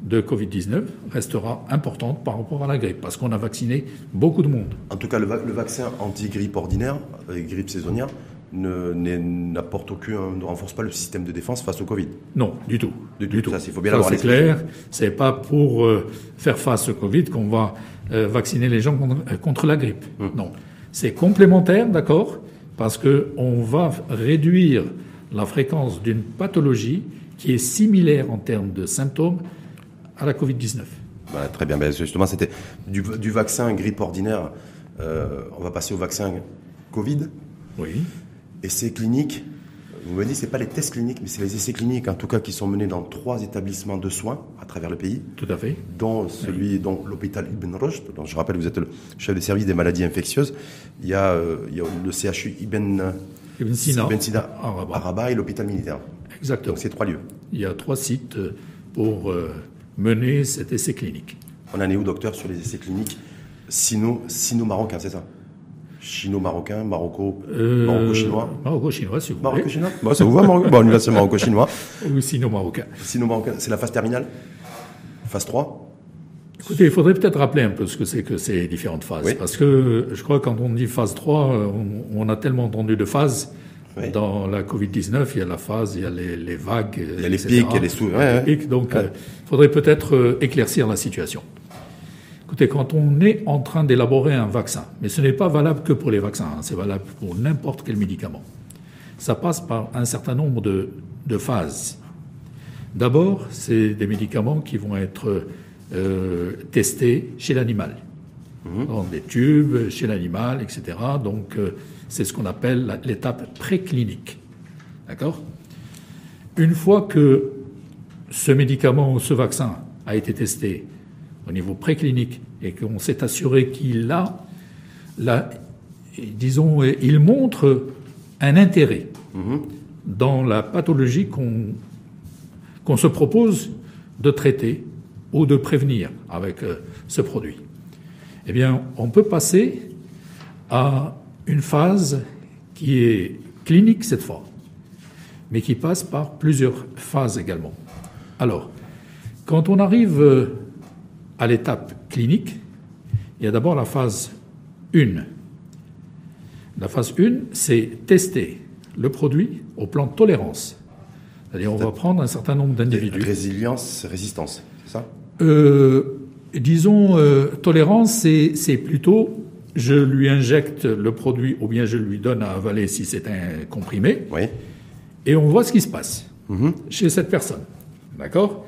Speaker 1: de Covid-19 restera importante par rapport à la grippe, parce qu'on a vacciné beaucoup de monde.
Speaker 2: En tout cas, le, vaccin anti-grippe ordinaire, euh, grippe saisonnière, n'apporte aucun, ne renforce pas le système de défense face au Covid.
Speaker 1: Non, du tout.
Speaker 2: Du, tout. Ça, il faut bien
Speaker 1: C'est clair. C'est pas pour euh, faire face au Covid qu'on va euh, vacciner les gens contre, la grippe. Hum. Non. C'est complémentaire, d'accord, parce que on va réduire la fréquence d'une pathologie qui est similaire en termes de symptômes à la Covid-19.
Speaker 2: très bien. Ben, justement, c'était du, vaccin grippe ordinaire. Euh, on va passer au vaccin Covid.
Speaker 1: Oui.
Speaker 2: Essais cliniques. Vous me dites, ce n'est pas les tests cliniques, mais c'est les essais cliniques, en tout cas, qui sont menés dans trois établissements de soins à travers le pays.
Speaker 1: Tout à fait.
Speaker 2: Dont celui, dont l'hôpital Ibn Rushd, dont je rappelle, vous êtes le chef des services des maladies infectieuses. Il y a, euh, il y a le CHU Ibn
Speaker 1: Ibn Sina,
Speaker 2: à Rabat. et l'hôpital militaire.
Speaker 1: Exactement.
Speaker 2: Donc c'est trois lieux.
Speaker 1: Il y a trois sites pour euh, mener cet essai clinique.
Speaker 2: On en est où, docteur, sur les essais cliniques sino-marocains, c'est ça? Chino-marocain, Marocco, euh, Maroco-chinois
Speaker 1: Maroco-chinois, si vous
Speaker 2: voulez. Maroco-chinois bon, Ça vous va, Maroc Bon, là, c'est Maroco-chinois.
Speaker 1: Ou sino-marocain.
Speaker 2: Sino-marocain, c'est la phase terminale Phase 3
Speaker 1: Écoutez, il faudrait peut-être rappeler un peu ce que c'est que ces différentes phases. Parce que je crois que quand on dit phase 3, on, a tellement entendu de phases. Dans la Covid-19, il y a la phase, il y a les, vagues.
Speaker 2: Il y a les pics, il y a les sous.
Speaker 1: pics, donc, il faudrait peut-être éclaircir la situation. Écoutez, quand on est en train d'élaborer un vaccin, mais ce n'est pas valable que pour les vaccins, hein, c'est valable pour n'importe quel médicament, ça passe par un certain nombre de, phases. D'abord, c'est des médicaments qui vont être euh, testés chez l'animal, mmh. dans des tubes, chez l'animal, etc. Donc, euh, c'est ce qu'on appelle l'étape préclinique. D'accord? Une fois que ce médicament ou ce vaccin a été testé au niveau préclinique et qu'on s'est assuré qu'il a, la, disons, il montre un intérêt mhm. dans la pathologie qu'on se propose de traiter ou de prévenir avec euh, ce produit. Eh bien, on peut passer à une phase qui est clinique cette fois, mais qui passe par plusieurs phases également. Alors, quand on arrive euh, à l'étape clinique, il y a d'abord la phase 1. La phase 1, c'est tester le produit au plan de tolérance. C'est-à-dire, on va prendre un certain nombre d'individus.
Speaker 2: Résilience, résistance, c'est ça?
Speaker 1: Euh, Disons, euh, tolérance, c'est plutôt je lui injecte le produit ou bien je lui donne à avaler si c'est un comprimé.
Speaker 2: Oui.
Speaker 1: Et on voit ce qui se passe mm-hmm. chez cette personne. D'accord?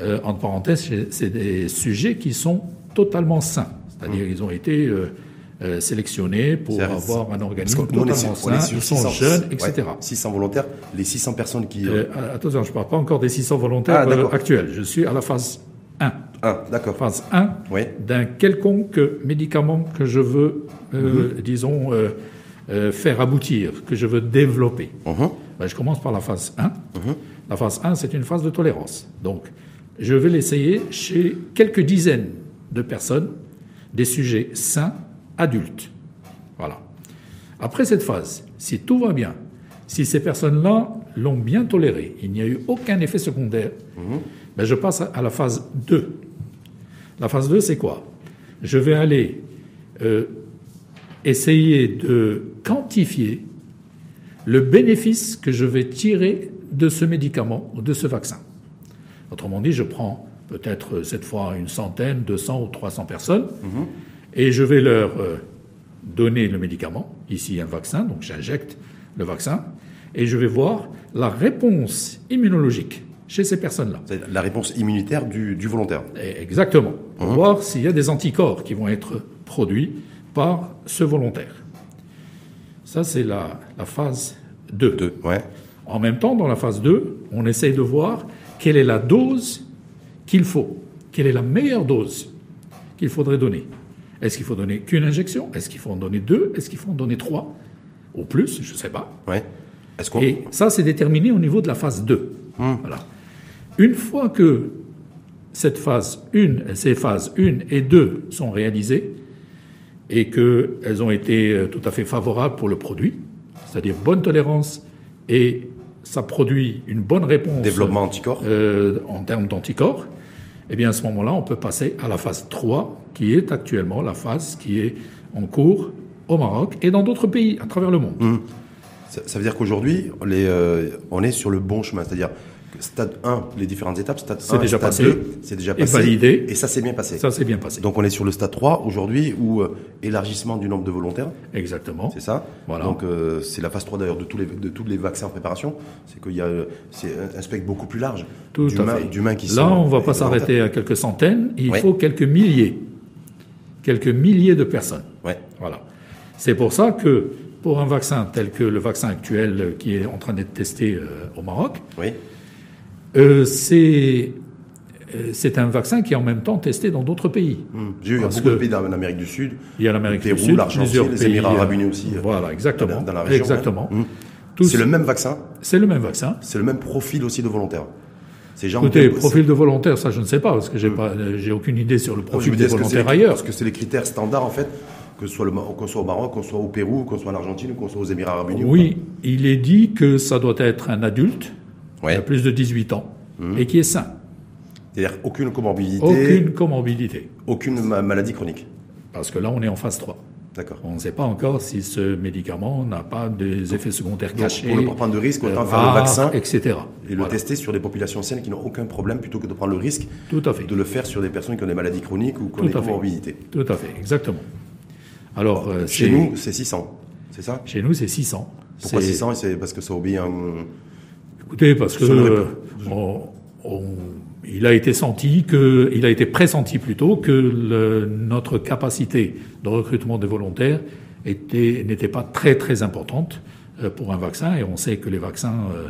Speaker 1: Euh, entre parenthèses, c'est des sujets qui sont totalement sains. C'est-à-dire qu'ils ont été euh, euh, sélectionnés pour avoir un organisme totalement sain, ils sont jeunes, etc.
Speaker 2: 600 volontaires, les 600 personnes qui...
Speaker 1: attention, je ne parle pas encore des 600 volontaires ah, actuels. Je suis à la phase 1.
Speaker 2: 1, d'accord.
Speaker 1: Phase 1 d'un quelconque médicament que je veux, mhm. disons, faire aboutir, que je veux développer. Mhm. Ben, je commence par la phase 1. Mhm. La phase 1, c'est une phase de tolérance. Donc, je vais l'essayer chez quelques dizaines de personnes, des sujets sains, adultes. Voilà. Après cette phase, si tout va bien, si ces personnes-là l'ont bien toléré, il n'y a eu aucun effet secondaire, mhm. ben je passe à la phase 2. La phase 2, c'est quoi? Je vais aller euh, essayer de quantifier le bénéfice que je vais tirer de ce médicament ou de ce vaccin. Autrement dit, je prends peut-être cette fois une centaine, 200 ou 300 personnes, mhm. et je vais leur euh, donner le médicament, ici un vaccin, donc j'injecte le vaccin, et je vais voir la réponse immunologique chez ces personnes-là.
Speaker 2: La réponse immunitaire du, volontaire.
Speaker 1: Exactement. Pour mhm. voir s'il y a des anticorps qui vont être produits par ce volontaire. Ça, c'est la, phase 2.
Speaker 2: 2 ouais.
Speaker 1: En même temps, dans la phase 2, on essaye de voir quelle est la dose qu'il faut, quelle est la meilleure dose qu'il faudrait donner? Est-ce qu'il faut donner qu'une injection? Est-ce qu'il faut en donner deux? Est-ce qu'il faut en donner trois? Ou plus? Je ne sais pas.
Speaker 2: Ouais.
Speaker 1: Et ça, c'est déterminé au niveau de la phase 2. Hmm. Voilà. Une fois que cette phase 1, ces phases 1 et 2 sont réalisées et qu'elles ont été euh, tout à fait favorables pour le produit, c'est-à-dire bonne tolérance et ça produit une bonne réponse.
Speaker 2: Développement anticorps.
Speaker 1: Euh, en termes d'anticorps. Eh bien, à ce moment-là, on peut passer à la phase 3, qui est actuellement la phase qui est en cours au Maroc et dans d'autres pays à travers le monde.
Speaker 2: Mmh. Ça, veut dire qu'aujourd'hui, euh, on est sur le bon chemin. C'est-à-dire stade 1, les différentes étapes, stade 1,
Speaker 1: déjà
Speaker 2: stade
Speaker 1: passé,
Speaker 2: 2, c'est déjà passé.
Speaker 1: Et validé.
Speaker 2: Et ça s'est bien passé.
Speaker 1: Ça s'est bien passé.
Speaker 2: Donc on est sur le stade 3 aujourd'hui où euh, élargissement du nombre de volontaires.
Speaker 1: Exactement.
Speaker 2: C'est ça. Voilà. Donc euh, c'est la phase 3 d'ailleurs de tous les de tous les vaccins en préparation, c'est qu'il y a c'est un spectre beaucoup plus large
Speaker 1: d'humains qui Là, on va pas s'arrêter à quelques centaines, il faut quelques milliers. Quelques milliers de personnes.
Speaker 2: Ouais.
Speaker 1: Voilà. C'est pour ça que pour un vaccin tel que le vaccin actuel qui est en train d'être testé euh, au Maroc,
Speaker 2: oui
Speaker 1: euh, c'est euh, c'est un vaccin qui est en même temps testé dans d'autres pays.
Speaker 2: Mmh. J'ai eu beaucoup de pays en Amérique du Sud.
Speaker 1: Il y a l'Amérique du Sud,
Speaker 2: l'Argentine, les Émirats arabes unis aussi.
Speaker 1: Euh, voilà, exactement. Dans la, région, exactement. Mmh.
Speaker 2: C'est le même vaccin.
Speaker 1: C'est le même vaccin.
Speaker 2: C'est le même profil aussi de volontaires.
Speaker 1: Gens Écoutez, profil de volontaire, ça je ne sais pas parce que j'ai mmh. pas, j'ai aucune idée sur le profil des volontaires ailleurs.
Speaker 2: Parce que c'est les critères standards en fait, que ce soit, qu'on soit au Maroc, qu'on soit au Pérou, qu'on soit en Argentine, qu'on soit aux Émirats arabes unis.
Speaker 1: Oui, il est dit que ça doit être un adulte, ouais. a plus de 18 ans et qui est sain.
Speaker 2: C'est-à-dire aucune comorbidité
Speaker 1: Aucune comorbidité.
Speaker 2: Aucune maladie chronique
Speaker 1: Parce que là, on est en phase 3.
Speaker 2: D'accord.
Speaker 1: On ne sait pas encore si ce médicament n'a pas des effets secondaires cachés.
Speaker 2: Pour ne pas prendre de risque, autant faire le vaccin
Speaker 1: etc.
Speaker 2: Et le tester sur des populations saines qui n'ont aucun problème plutôt que de prendre le risque
Speaker 1: Tout à fait.
Speaker 2: de le faire sur des personnes qui ont des maladies chroniques ou qui ont des comorbidités.
Speaker 1: Tout à fait, exactement. Alors,
Speaker 2: euh, chez nous, c'est 600, c'est ça?
Speaker 1: Chez nous, c'est 600.
Speaker 2: Pourquoi 600 C'est parce que ça obéit à un...
Speaker 1: Écoutez, parce que euh, il a été senti que, il a été pressenti plutôt que le, notre capacité de recrutement des volontaires était n'était pas très très importante euh, pour un vaccin. Et on sait que les vaccins, euh,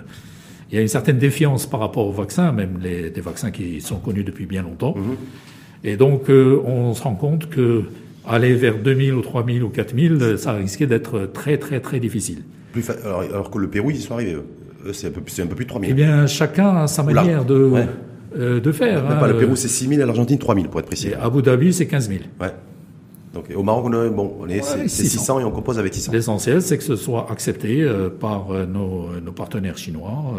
Speaker 1: il y a une certaine défiance par rapport aux vaccins, même les, des vaccins qui sont connus depuis bien longtemps. Mm-hmm. Et donc, euh, on se rend compte que aller vers 2000 ou 3000 ou 4000, ça risquait d'être très très très difficile.
Speaker 2: alors, alors, que le Pérou, ils sont arrivés. C'est un, peu, un peu plus de 3000.
Speaker 1: Eh bien, chacun a sa manière de, euh, de faire.
Speaker 2: Hein, pas, le Pérou, c'est 6 000, et l'Argentine, 3 000, pour être précis.
Speaker 1: Et Abu Dhabi, c'est 15 000.
Speaker 2: Ouais. Donc, au Maroc, on, est, bon, on est, c'est 600. et on compose avec 600.
Speaker 1: L'essentiel, c'est que ce soit accepté euh, par euh, nos, nos, partenaires chinois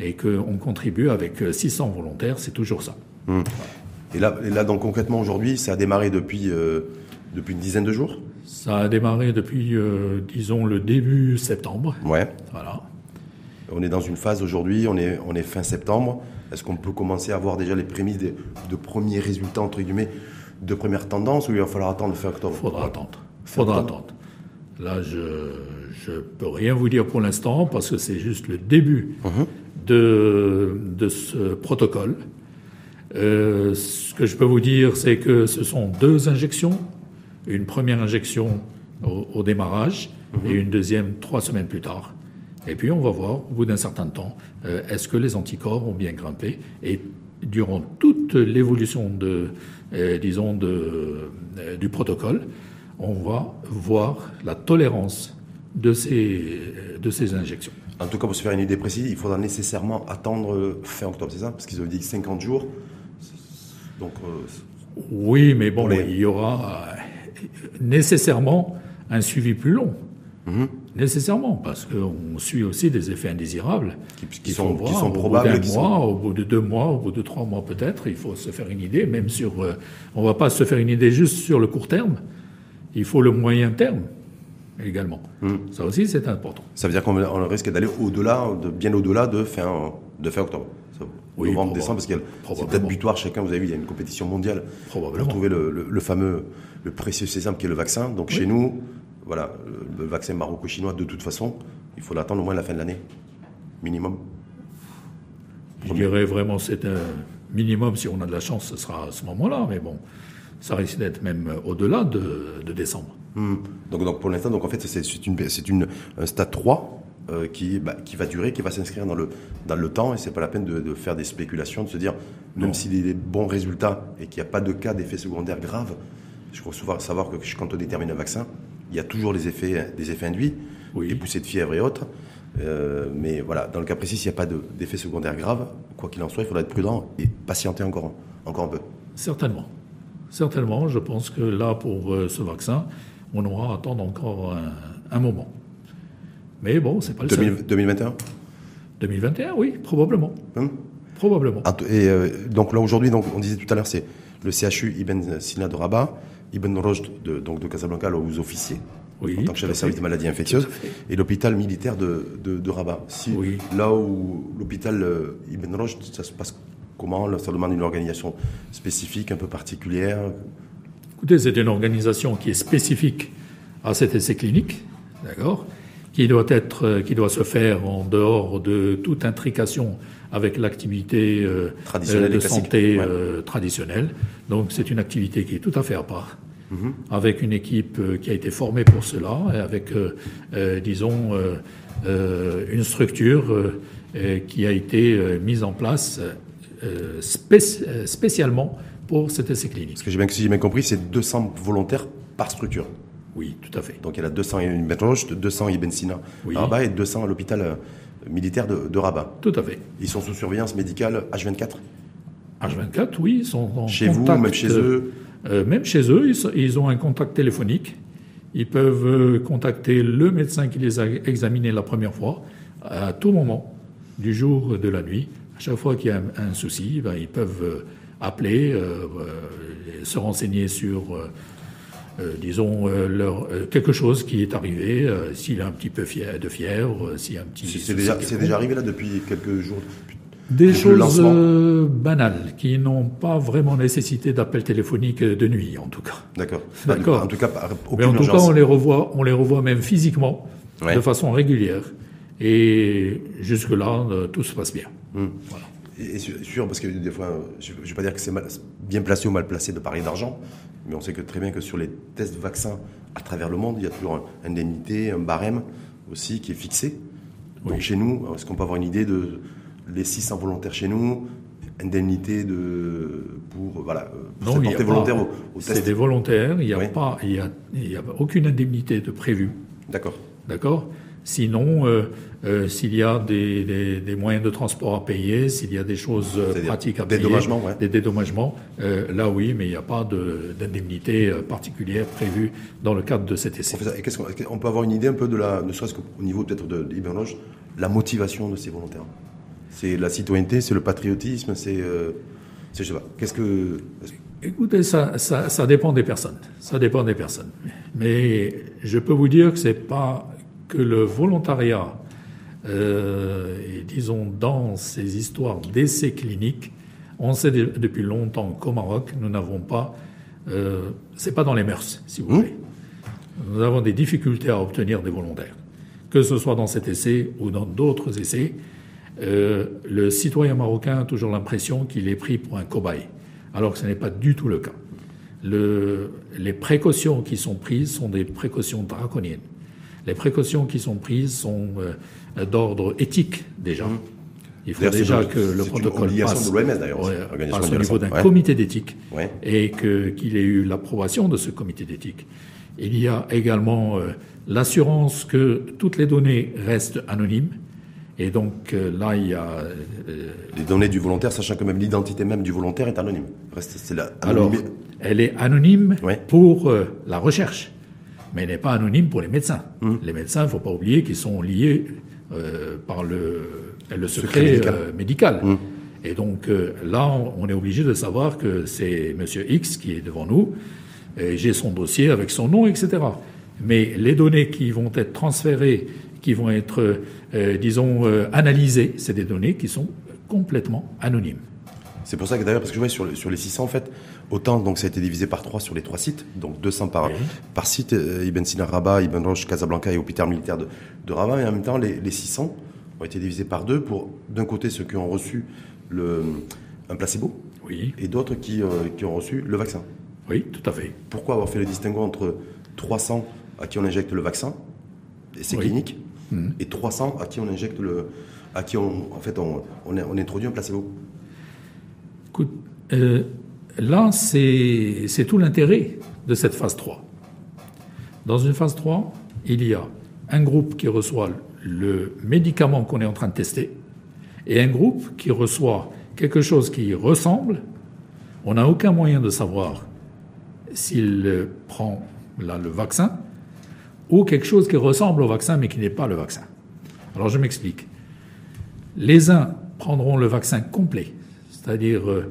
Speaker 1: et qu'on contribue avec 600 volontaires, c'est toujours ça.
Speaker 2: Hum. Et, là, et là, donc concrètement, aujourd'hui, ça a démarré depuis, depuis une dizaine de jours?
Speaker 1: Ça a démarré depuis, disons, le début septembre.
Speaker 2: Ouais.
Speaker 1: Voilà.
Speaker 2: On est dans une phase aujourd'hui, on est, on est fin septembre. Est-ce qu'on peut commencer à voir déjà les prémices de, de, premiers résultats, entre guillemets, de premières tendances, ou il va falloir attendre le fin octobre?
Speaker 1: Il faudra attendre. faudra attendre. Là, je ne peux rien vous dire pour l'instant, parce que c'est juste le début uh-huh. de, de ce protocole. Euh, ce que je peux vous dire, c'est que ce sont deux injections. Une première injection au, au démarrage uh-huh. et une deuxième trois semaines plus tard. Et puis on va voir, au bout d'un certain temps, euh, est-ce que les anticorps ont bien grimpé Et durant toute l'évolution de, euh, disons, de, euh, du protocole, on va voir la tolérance de ces, de ces injections.
Speaker 2: En tout cas, pour se faire une idée précise, il faudra nécessairement attendre fin octobre, c'est ça? Parce qu'ils ont dit 50 jours.
Speaker 1: Donc, oui, mais bon, il y aura nécessairement un suivi plus long. Mhm. Nécessairement, parce qu'on suit aussi des effets indésirables
Speaker 2: qui, sont, qui sont, probables.
Speaker 1: Au bout d'un mois, au bout de deux mois, au bout de trois mois peut-être, il faut se faire une idée, même sur. Euh, on ne va pas se faire une idée juste sur le court terme, il faut le moyen terme également. Mhm. Ça aussi, c'est important.
Speaker 2: Ça veut dire qu'on risque d'aller au-delà, de, bien au-delà de fin, de fin octobre. Oui, novembre, décembre, parce qu'il y a cette date butoir, chacun, vous avez vu, il y a une compétition mondiale pour trouver le, le, fameux, le précieux sésame qui est le vaccin. Donc chez nous, voilà, le vaccin maroco-chinois, de toute façon, il faut l'attendre au moins la fin de l'année, minimum.
Speaker 1: Je dirais vraiment c'est un minimum, si on a de la chance, ce sera à ce moment-là, mais bon, ça risque d'être même au-delà de, décembre.
Speaker 2: Hmm. Donc, donc pour l'instant, donc en fait, c'est une, une, un stade 3 euh, qui, bah, qui va durer, qui va s'inscrire dans le, dans le temps, et c'est pas la peine de, faire des spéculations, de se dire, même s'il y a des bons résultats et qu'il n'y a pas de cas d'effets secondaires graves, je crois souvent savoir que quand on détermine un vaccin, il y a toujours les effets, des effets induits, des poussées de fièvre et autres. Euh, mais voilà, dans le cas précis, s'il n'y a pas d'effets secondaires graves, quoi qu'il en soit, il faudra être prudent et patienter encore, encore un peu.
Speaker 1: Certainement. Certainement, je pense que là, pour euh, ce vaccin, on aura à attendre encore un, moment. Mais bon, c'est pas le
Speaker 2: 2021
Speaker 1: 2021, oui, probablement. Hum? Probablement.
Speaker 2: Et euh, donc là, aujourd'hui, on disait tout à l'heure, c'est le CHU Ibn Sina de Rabat Ibn Rojd de, donc de Casablanca aux officiers, oui, en tant que chef de service des maladies infectieuses, et l'hôpital militaire de, de, Rabat. Si, oui. Là où l'hôpital euh, Ibn Rojd, ça se passe comment? Ça demande une organisation spécifique, un peu particulière?
Speaker 1: Écoutez, c'est une organisation qui est spécifique à cet essai clinique, d'accord qui doit être, euh, qui doit se faire en dehors de toute intrication avec l'activité euh, de santé traditionnelle. Donc c'est une activité qui est tout à fait à part. Mhm. avec une équipe euh, qui a été formée pour cela, avec, euh, euh, disons, une structure qui a été mise en place spécialement pour cet essai clinique.
Speaker 2: Ce que j'ai bien, si j'ai bien compris, c'est 200 volontaires par structure.
Speaker 1: Oui, tout à fait.
Speaker 2: Donc il y a 200 Ibn Roche, 200 Ibn Sina à Rabat et 200 à l'hôpital militaire de, de, Rabat.
Speaker 1: Tout à fait.
Speaker 2: Ils sont sous surveillance médicale H24
Speaker 1: H24, oui, ils sont en
Speaker 2: Chez vous, même chez eux
Speaker 1: euh, même chez eux, ils, ont un contact téléphonique. Ils peuvent euh, contacter le médecin qui les a examinés la première fois à tout moment du jour de la nuit À chaque fois qu'il y a un, souci, ben, ils peuvent appeler, se renseigner sur euh, disons, euh, leur, euh, quelque chose qui est arrivé, s'il a un petit peu de fièvre, s'il a un petit...
Speaker 2: C'est déjà, déjà, arrivé là depuis quelques jours
Speaker 1: Des choses banales qui n'ont pas vraiment nécessité d'appel téléphonique de nuit, en tout cas.
Speaker 2: D'accord.
Speaker 1: D'accord.
Speaker 2: En tout cas,
Speaker 1: Mais en tout cas, on les revoit, on les revoit même physiquement, de façon régulière. Et jusque-là, tout se passe bien.
Speaker 2: Voilà. Et sûr, parce que des fois, je ne vais pas dire que c'est bien placé ou mal placé de parler d'argent, mais on sait que très bien que sur les tests vaccins à travers le monde, il y a toujours une indemnité, un barème aussi qui est fixé. Donc chez nous, est-ce qu'on peut avoir une idée de les 600 volontaires chez nous, indemnité de pour voilà
Speaker 1: non, il y a volontaire au, C'est des volontaires, il n'y a pas il y a, il y a aucune indemnité de prévue.
Speaker 2: D'accord.
Speaker 1: D'accord. Sinon, euh, euh, s'il y a des, des, moyens de transport à payer, s'il y a des choses euh, pratiques à payer, des dédommagements, là oui, mais il n'y a pas d'indemnité particulière prévue dans le cadre de cet essai.
Speaker 2: On, peut avoir une idée un peu de la, ne serait-ce qu'au niveau peut-être de, de la motivation de ces volontaires? C'est la citoyenneté, c'est le patriotisme, c'est, je sais pas, qu'est-ce que...
Speaker 1: Écoutez, ça, ça, ça, dépend des personnes. Ça dépend des personnes. Mais je peux vous dire que c'est pas que le volontariat, euh, et disons dans ces histoires d'essais cliniques, on sait depuis longtemps qu'au Maroc, nous n'avons pas, euh, c'est pas dans les mœurs, si vous mmh. voulez. Nous avons des difficultés à obtenir des volontaires, que ce soit dans cet essai ou dans d'autres essais. Euh, le citoyen marocain a toujours l'impression qu'il est pris pour un cobaye, alors que ce n'est pas du tout le cas. Le, les précautions qui sont prises sont des précautions draconiennes. Les précautions qui sont prises sont euh, d'ordre éthique déjà. Mmh. Il faut déjà que le protocole passe, au niveau d'un comité d'éthique et qu'il ait eu l'approbation de ce comité d'éthique. Il y a également euh, l'assurance que toutes les données restent anonymes. Et donc euh, là, il y a...
Speaker 2: les données du volontaire, sachant que même l'identité même du volontaire est anonyme.
Speaker 1: Reste, c'est Alors, elle est anonyme pour la recherche mais elle n'est pas anonyme pour les médecins. Hum. Les médecins, il ne faut pas oublier qu'ils sont liés euh, par le, le secret, médical. Euh, hum. Et donc euh, là, on est obligé de savoir que c'est Monsieur X qui est devant nous, j'ai son dossier avec son nom, etc. Mais les données qui vont être transférées, qui vont être, disons, analysées, c'est des données qui sont complètement anonymes.
Speaker 2: C'est pour ça que d'ailleurs, parce que je vois sur, sur les 600, en fait, autant donc ça a été divisé par 3 sur les trois sites, donc 200 par, par site, euh, Ibn Sina Rabat, Ibn Roche, Casablanca et hôpital militaire de, de Rabat, et en même temps, les, les 600 ont été divisés par deux pour, d'un côté, ceux qui ont reçu le, un placebo,
Speaker 1: oui.
Speaker 2: et d'autres qui, euh, qui ont reçu le vaccin.
Speaker 1: Oui, tout à fait.
Speaker 2: Pourquoi avoir fait le distinguo entre 300 à qui on injecte le vaccin, et c'est clinique, mmh. et 300 à qui on injecte le, à qui on, en fait, on, on, on introduit un placebo
Speaker 1: Écoute, euh, là, c'est tout l'intérêt de cette phase 3. Dans une phase 3, il y a un groupe qui reçoit le médicament qu'on est en train de tester et un groupe qui reçoit quelque chose qui ressemble. On n'a aucun moyen de savoir s'il prend là, le vaccin ou quelque chose qui ressemble au vaccin mais qui n'est pas le vaccin. Alors je m'explique. Les uns prendront le vaccin complet, c'est-à-dire euh,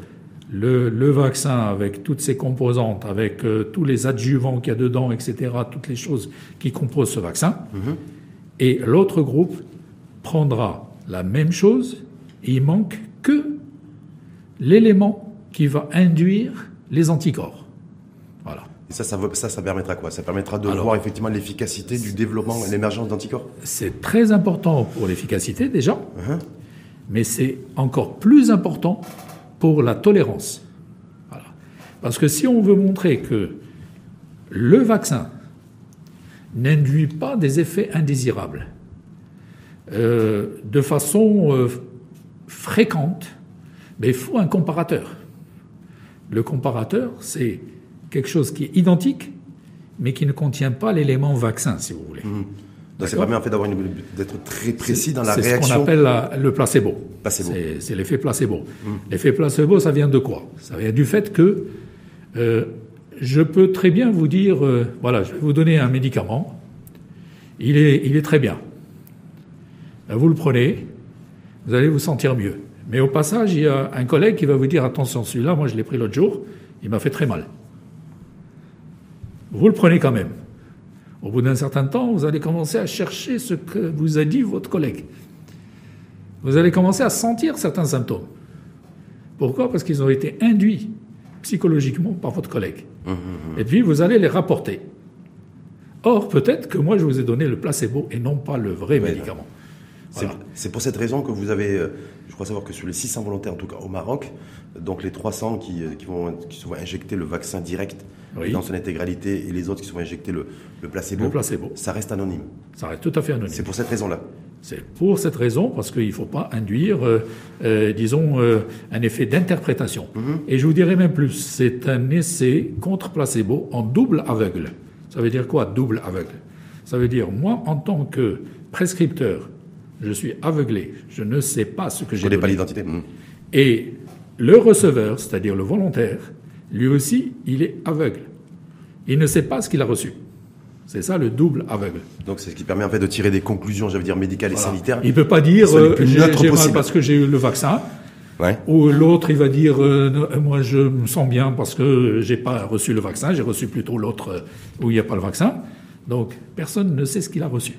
Speaker 1: le, vaccin avec toutes ses composantes, avec euh, tous les adjuvants qu'il y a dedans, etc., toutes les choses qui composent ce vaccin. Mhm. Et l'autre groupe prendra la même chose et il manque que l'élément qui va induire les anticorps.
Speaker 2: Et ça, ça, ça, ça permettra quoi? Ça permettra de voir effectivement l'efficacité du développement l'émergence d'anticorps?
Speaker 1: C'est très important pour l'efficacité déjà. Uh-huh mais c'est encore plus important pour la tolérance. Parce que si on veut montrer que le vaccin n'induit pas des effets indésirables euh, de façon euh, fréquente, mais il faut un comparateur. Le comparateur, c'est quelque chose qui est identique, mais qui ne contient pas l'élément vaccin, si vous voulez. Mmh.
Speaker 2: Donc ça permet en fait d'avoir d'être très précis dans la réaction.
Speaker 1: C'est ce qu'on appelle le placebo. placebo. C'est l'effet placebo. Hum. L'effet placebo, ça vient de quoi? Ça vient du fait que euh, je peux très bien vous dire, euh, voilà, je vais vous donner un médicament. Il est, il est très bien. Ben, vous le prenez, vous allez vous sentir mieux. Mais au passage, il y a un collègue qui va vous dire attention, celui-là, moi je l'ai pris l'autre jour, il m'a fait très mal. Vous le prenez quand même. Au bout d'un certain temps, vous allez commencer à chercher ce que vous a dit votre collègue. Vous allez commencer à sentir certains symptômes. Pourquoi? Parce qu'ils ont été induits psychologiquement par votre collègue. Mmh, mmh, mmh. Et puis vous allez les rapporter. Or, peut-être que moi je vous ai donné le placebo et non pas le vrai médicament.
Speaker 2: C'est pour cette raison que vous avez, euh, je crois savoir que sur les 600 volontaires, en tout cas au Maroc, donc les 300 qui, euh, qui vont, qui se vont injecter le vaccin direct dans son intégralité et les autres qui se vont injecter le, placebo,
Speaker 1: le placebo,
Speaker 2: ça reste anonyme.
Speaker 1: Ça reste tout à fait anonyme.
Speaker 2: C'est pour cette raison-là.
Speaker 1: C'est pour cette raison, parce qu'il ne faut pas induire, euh, disons, un effet d'interprétation. Mm-hmm. Et je vous dirais même plus, c'est un essai contre placebo en double aveugle. Ça veut dire quoi, double aveugle? Ça veut dire, moi, en tant que prescripteur, je suis aveuglé, je ne sais pas ce que j'ai
Speaker 2: donné. pas l'identité. Hmm.
Speaker 1: Et le receveur, c'est-à-dire le volontaire, lui aussi, il est aveugle. Il ne sait pas ce qu'il a reçu. C'est ça le double aveugle.
Speaker 2: Donc c'est ce qui permet en fait de tirer des conclusions, j'allais dire médicales et sanitaires.
Speaker 1: Il peut pas dire euh, j'ai mal parce que j'ai eu le vaccin. Ou l'autre, il va dire euh, moi je me sens bien parce que j'ai pas reçu le vaccin, j'ai reçu plutôt l'autre euh, où il n'y a pas le vaccin. Donc personne ne sait ce qu'il a reçu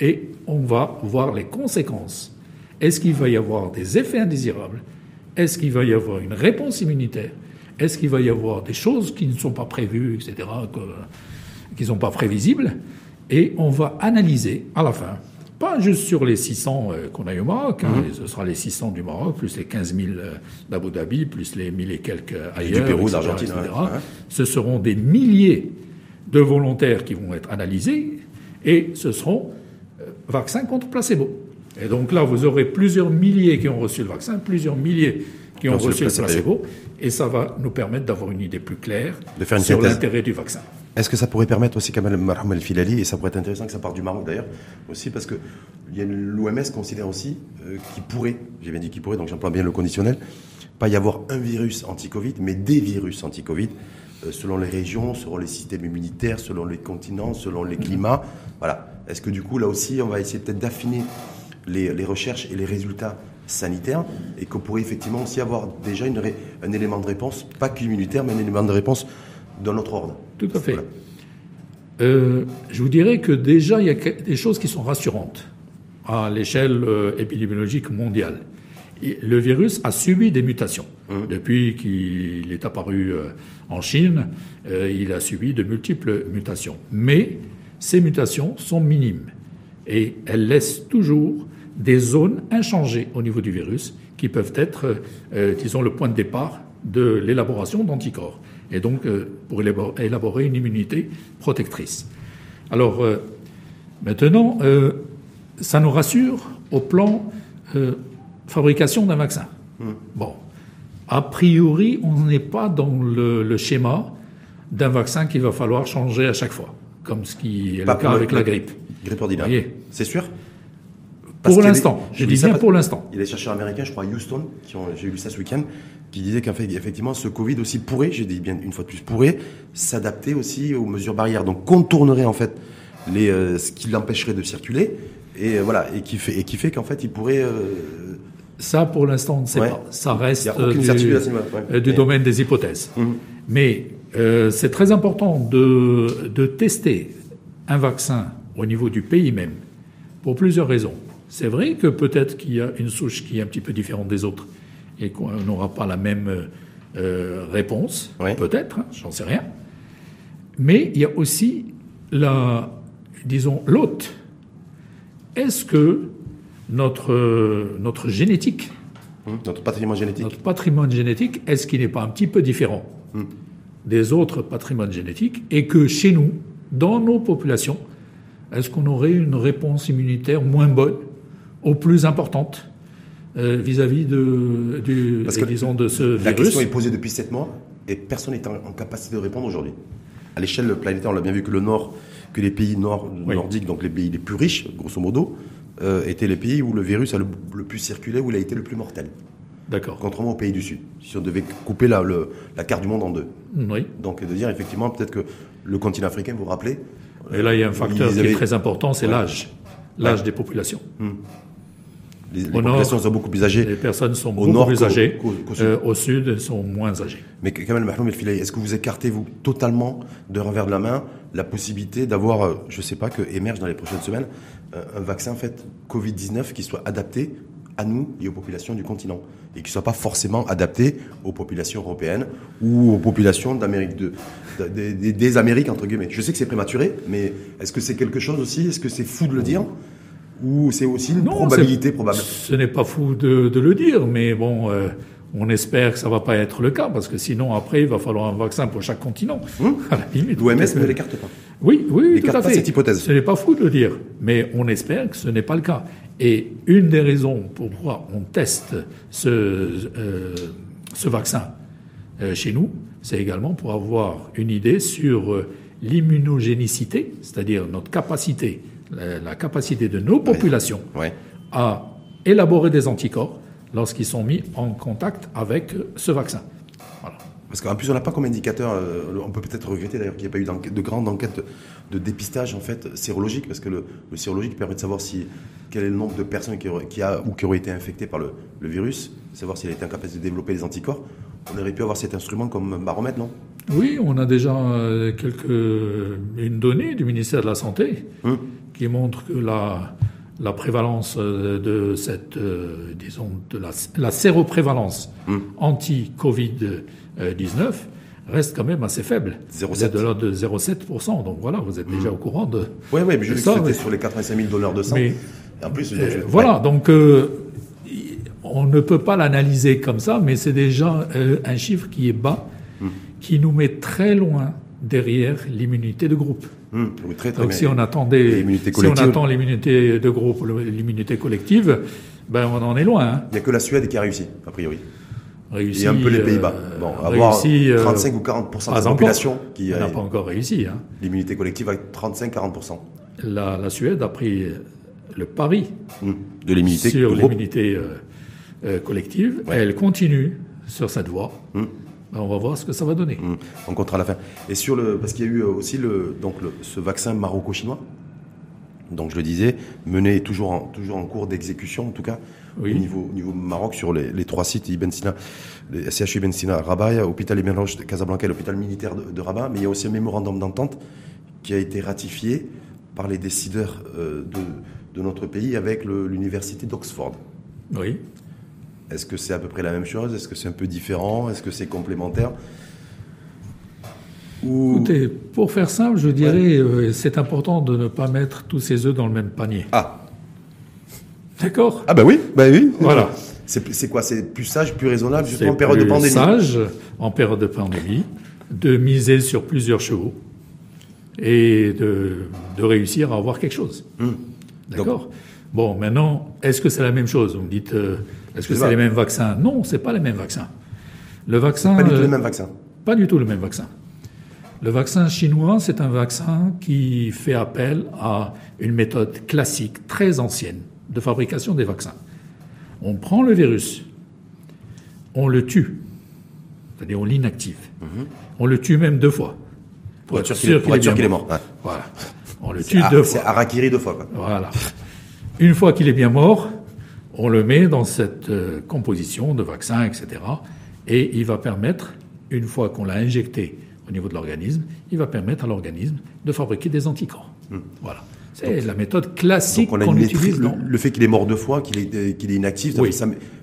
Speaker 1: et on va voir les conséquences. Est-ce qu'il va y avoir des effets indésirables? Est-ce qu'il va y avoir une réponse immunitaire? Est-ce qu'il va y avoir des choses qui ne sont pas prévues, etc., qui ne sont pas prévisibles? Et on va analyser à la fin, pas juste sur les 600 euh, qu'on a eu au Maroc, hein, mmh. ce sera les 600 du Maroc, plus les 15 000 euh, d'Abu Dhabi, plus les 1000 et quelques ailleurs.
Speaker 2: du Pérou, d'Argentine, etc.
Speaker 1: Ce seront des milliers de volontaires qui vont être analysés et ce seront vaccin contre placebo. Et donc là, vous aurez plusieurs milliers qui ont reçu le vaccin, plusieurs milliers qui ont reçu le placebo, et ça va nous permettre d'avoir une idée plus claire sur l'intérêt du vaccin.
Speaker 2: Est-ce que ça pourrait permettre aussi, Kamal Marham El-Filali, et ça pourrait être intéressant que ça parte du Maroc d'ailleurs, aussi parce que l'OMS considère aussi euh, qu'il pourrait, j'ai bien dit qu'il pourrait, donc j'emploie bien le conditionnel, pas y avoir un virus anti-Covid, mais des virus anti-Covid, euh, selon les régions, selon les systèmes immunitaires, selon les continents, selon les climats. Voilà. Est-ce que du coup, là aussi, on va essayer peut-être d'affiner les, recherches et les résultats sanitaires et qu'on pourrait effectivement aussi avoir déjà une, un élément de réponse, pas qu'immunitaire, mais un élément de réponse d'un autre ordre
Speaker 1: Tout à fait. Euh, je vous dirais que déjà, il y a des choses qui sont rassurantes à l'échelle euh, épidémiologique mondiale. le virus a subi des mutations. Mmh. Depuis qu'il est apparu euh, en Chine, il a subi de multiples mutations. Mais ces mutations sont minimes et elles laissent toujours des zones inchangées au niveau du virus qui peuvent être, euh, disons, le point de départ de l'élaboration d'anticorps et donc euh, pour élaborer une immunité protectrice. Alors euh, maintenant, ça nous rassure au plan fabrication d'un vaccin. Mmh. Bon, a priori, on n'est pas dans le, le schéma d'un vaccin qu'il va falloir changer à chaque fois comme ce qui est le cas avec la grippe.
Speaker 2: Grippe ordinaire. C'est sûr
Speaker 1: Pour l'instant. Je dis bien pour l'instant.
Speaker 2: Il y a des chercheurs américains, je crois à Houston, j'ai lu ça ce week-end, qui disaient qu'effectivement ce Covid aussi pourrait, j'ai dit bien une fois de plus, pourrait s'adapter aussi aux mesures barrières. Donc contournerait en fait les, euh, ce qui l'empêcherait de circuler. Et euh, voilà, et qui fait, et qui fait qu'en fait il pourrait. Euh,
Speaker 1: ça, pour l'instant, on ne sait pas. Ça reste du, du domaine des hypothèses. Mmh. Mais euh, c'est très important de, tester un vaccin au niveau du pays même, pour plusieurs raisons. C'est vrai que peut-être qu'il y a une souche qui est un petit peu différente des autres et qu'on n'aura pas la même euh, réponse, peut-être, hein, j'en sais rien. Mais il y a aussi la, disons, l'hôte. Est-ce que notre, notre génétique,
Speaker 2: hum, notre patrimoine génétique,
Speaker 1: notre patrimoine génétique, est-ce qu'il n'est pas un petit peu différent? Hum des autres patrimoines génétiques et que chez nous, dans nos populations, est-ce qu'on aurait une réponse immunitaire moins bonne ou plus importante euh, vis-à-vis de, du, Parce que disons, de ce
Speaker 2: la
Speaker 1: virus?
Speaker 2: La question est posée depuis sept mois et personne n'est en, capacité de répondre aujourd'hui. À l'échelle planétaire, on l'a bien vu que le Nord, que les pays nord, nordiques, donc les pays les plus riches, grosso modo, euh, étaient les pays où le virus a le, le plus circulé, où il a été le plus mortel.
Speaker 1: D'accord.
Speaker 2: Contrairement aux pays du Sud. Si on devait couper la, la carte du monde en deux.
Speaker 1: Oui.
Speaker 2: Donc de dire effectivement peut-être que le continent africain, vous vous rappelez
Speaker 1: Et là, il y a un facteur qui est très important, c'est l'âge. L'âge des populations. Hmm.
Speaker 2: Les, populations sont beaucoup plus âgées.
Speaker 1: Les personnes sont beaucoup plus âgées. Euh, au sud, elles sont moins âgées.
Speaker 2: Mais Kamal Mahmoud El est-ce que vous écartez, vous, totalement, de revers de la main, la possibilité d'avoir, euh, je ne sais pas, que émerge dans les prochaines semaines, euh, un vaccin, en fait, Covid-19 qui soit adapté à nous et aux populations du continent et qui ne soit pas forcément adapté aux populations européennes ou aux populations d'Amérique de, des Amériques entre guillemets. Je sais que c'est prématuré, mais est-ce que c'est quelque chose aussi? Est-ce que c'est fou de le dire? Ou c'est aussi une probabilité probable?
Speaker 1: Ce n'est pas fou de, le dire, mais bon, euh, on espère que ça va pas être le cas, parce que sinon, après, il va falloir un vaccin pour chaque continent.
Speaker 2: Hum? L'OMS ne l'écarte pas.
Speaker 1: Oui, oui, tout à fait.
Speaker 2: cette hypothèse.
Speaker 1: Ce n'est pas fou de le dire, mais on espère que ce n'est pas le cas. Et une des raisons pour pourquoi on teste ce, euh, ce vaccin euh, chez nous, c'est également pour avoir une idée sur l'immunogénicité, c'est-à-dire notre capacité la, capacité de nos populations à élaborer des anticorps lorsqu'ils sont mis en contact avec ce vaccin.
Speaker 2: Parce qu'en plus, on n'a pas comme indicateur, euh, on peut peut-être regretter d'ailleurs qu'il n'y ait pas eu de grande enquête de dépistage en fait sérologique, parce que le, sérologique permet de savoir si, quel est le nombre de personnes qui, qui a, ou qui auraient été infectées par le, le virus, savoir s'il a été incapable de développer des anticorps. On aurait pu avoir cet instrument comme baromètre, non?
Speaker 1: Oui, on a déjà euh, quelques, une donnée du ministère de la Santé hum qui montre que la, la prévalence euh, de cette, euh, disons, de la, la séroprévalence hmm. anti-Covid-19 reste quand même assez faible. 0,7. de l'ordre de 0,7%. Donc voilà, vous êtes déjà hmm. au courant de.
Speaker 2: Oui, oui, mais je que c'était sur les 85 000 dollars de sang. Mais,
Speaker 1: en plus, euh, voilà, donc on ne peut pas l'analyser comme ça, mais c'est déjà un chiffre qui est bas, hmm. qui nous met très loin derrière l'immunité de groupe.
Speaker 2: Hum, très,
Speaker 1: Donc si on attendait, si on attend l'immunité de groupe, l'immunité collective, ben on en est loin. Hein.
Speaker 2: Il n'y a que la Suède qui a réussi, a priori.
Speaker 1: Réussi,
Speaker 2: et un peu les Pays-Bas. Euh, bon, avoir 35 euh, ou 40 de la population qui
Speaker 1: n'a pas encore réussi. Hein.
Speaker 2: L'immunité collective avec 35-40
Speaker 1: la, la, Suède a pris le pari
Speaker 2: hum, de l'immunité
Speaker 1: sur l'immunité euh, collective. Elle continue sur cette voie. Hum. Ben, on va voir ce que ça va donner.
Speaker 2: Mmh. On comptera à la fin. Et sur le, parce qu'il y a eu aussi le, donc ce vaccin maroco-chinois. Donc je le disais, mené toujours en, toujours en cours d'exécution en tout cas au niveau, au niveau Maroc sur les, trois sites Ibn Sina, les CHU Ibn Sina, Rabat, hôpital Ibn de Casablanca, l'hôpital militaire de, Rabat, mais il y a aussi un mémorandum d'entente qui a été ratifié par les décideurs euh, de, de notre pays avec l'université d'Oxford.
Speaker 1: Oui.
Speaker 2: Est-ce que c'est à peu près la même chose? Est-ce que c'est un peu différent? Est-ce que c'est complémentaire?
Speaker 1: Écoutez, pour faire simple, je dirais euh, c'est important de ne pas mettre tous ses œufs dans le même panier.
Speaker 2: Ah
Speaker 1: D'accord
Speaker 2: Ah bah oui, bah oui. Voilà. C'est quoi? C'est plus sage, plus raisonnable, justement en période de pandémie?
Speaker 1: sage, en période de pandémie, de miser sur plusieurs chevaux et de, de réussir à avoir quelque chose. Hum. D'accord? Bon, maintenant, est-ce que c'est la même chose? Vous me dites, euh, est-ce que c'est les mêmes vaccins? Non, c'est pas les mêmes vaccins. Le vaccin.
Speaker 2: Pas du tout le même vaccin.
Speaker 1: Pas du tout le même vaccin. Le vaccin chinois, c'est un vaccin qui fait appel à une méthode classique, très ancienne, de fabrication des vaccins. On prend le virus, on le tue, c'est-à-dire on l'inactive. Mhm. On le tue même deux fois.
Speaker 2: Pour, être sûr qu'il est, mort.
Speaker 1: Voilà. On le tue deux fois.
Speaker 2: C'est Arakiri deux fois. Quoi.
Speaker 1: Voilà. Une fois qu'il est bien mort, on le met dans cette euh, composition de vaccin, etc. Et il va permettre, une fois qu'on l'a injecté au niveau de l'organisme, il va permettre à l'organisme de fabriquer des anticorps. Hmm. Voilà. C'est la méthode classique qu'on utilise.
Speaker 2: Le, fait qu'il est mort deux fois, qu'il est, qu'il est inactif,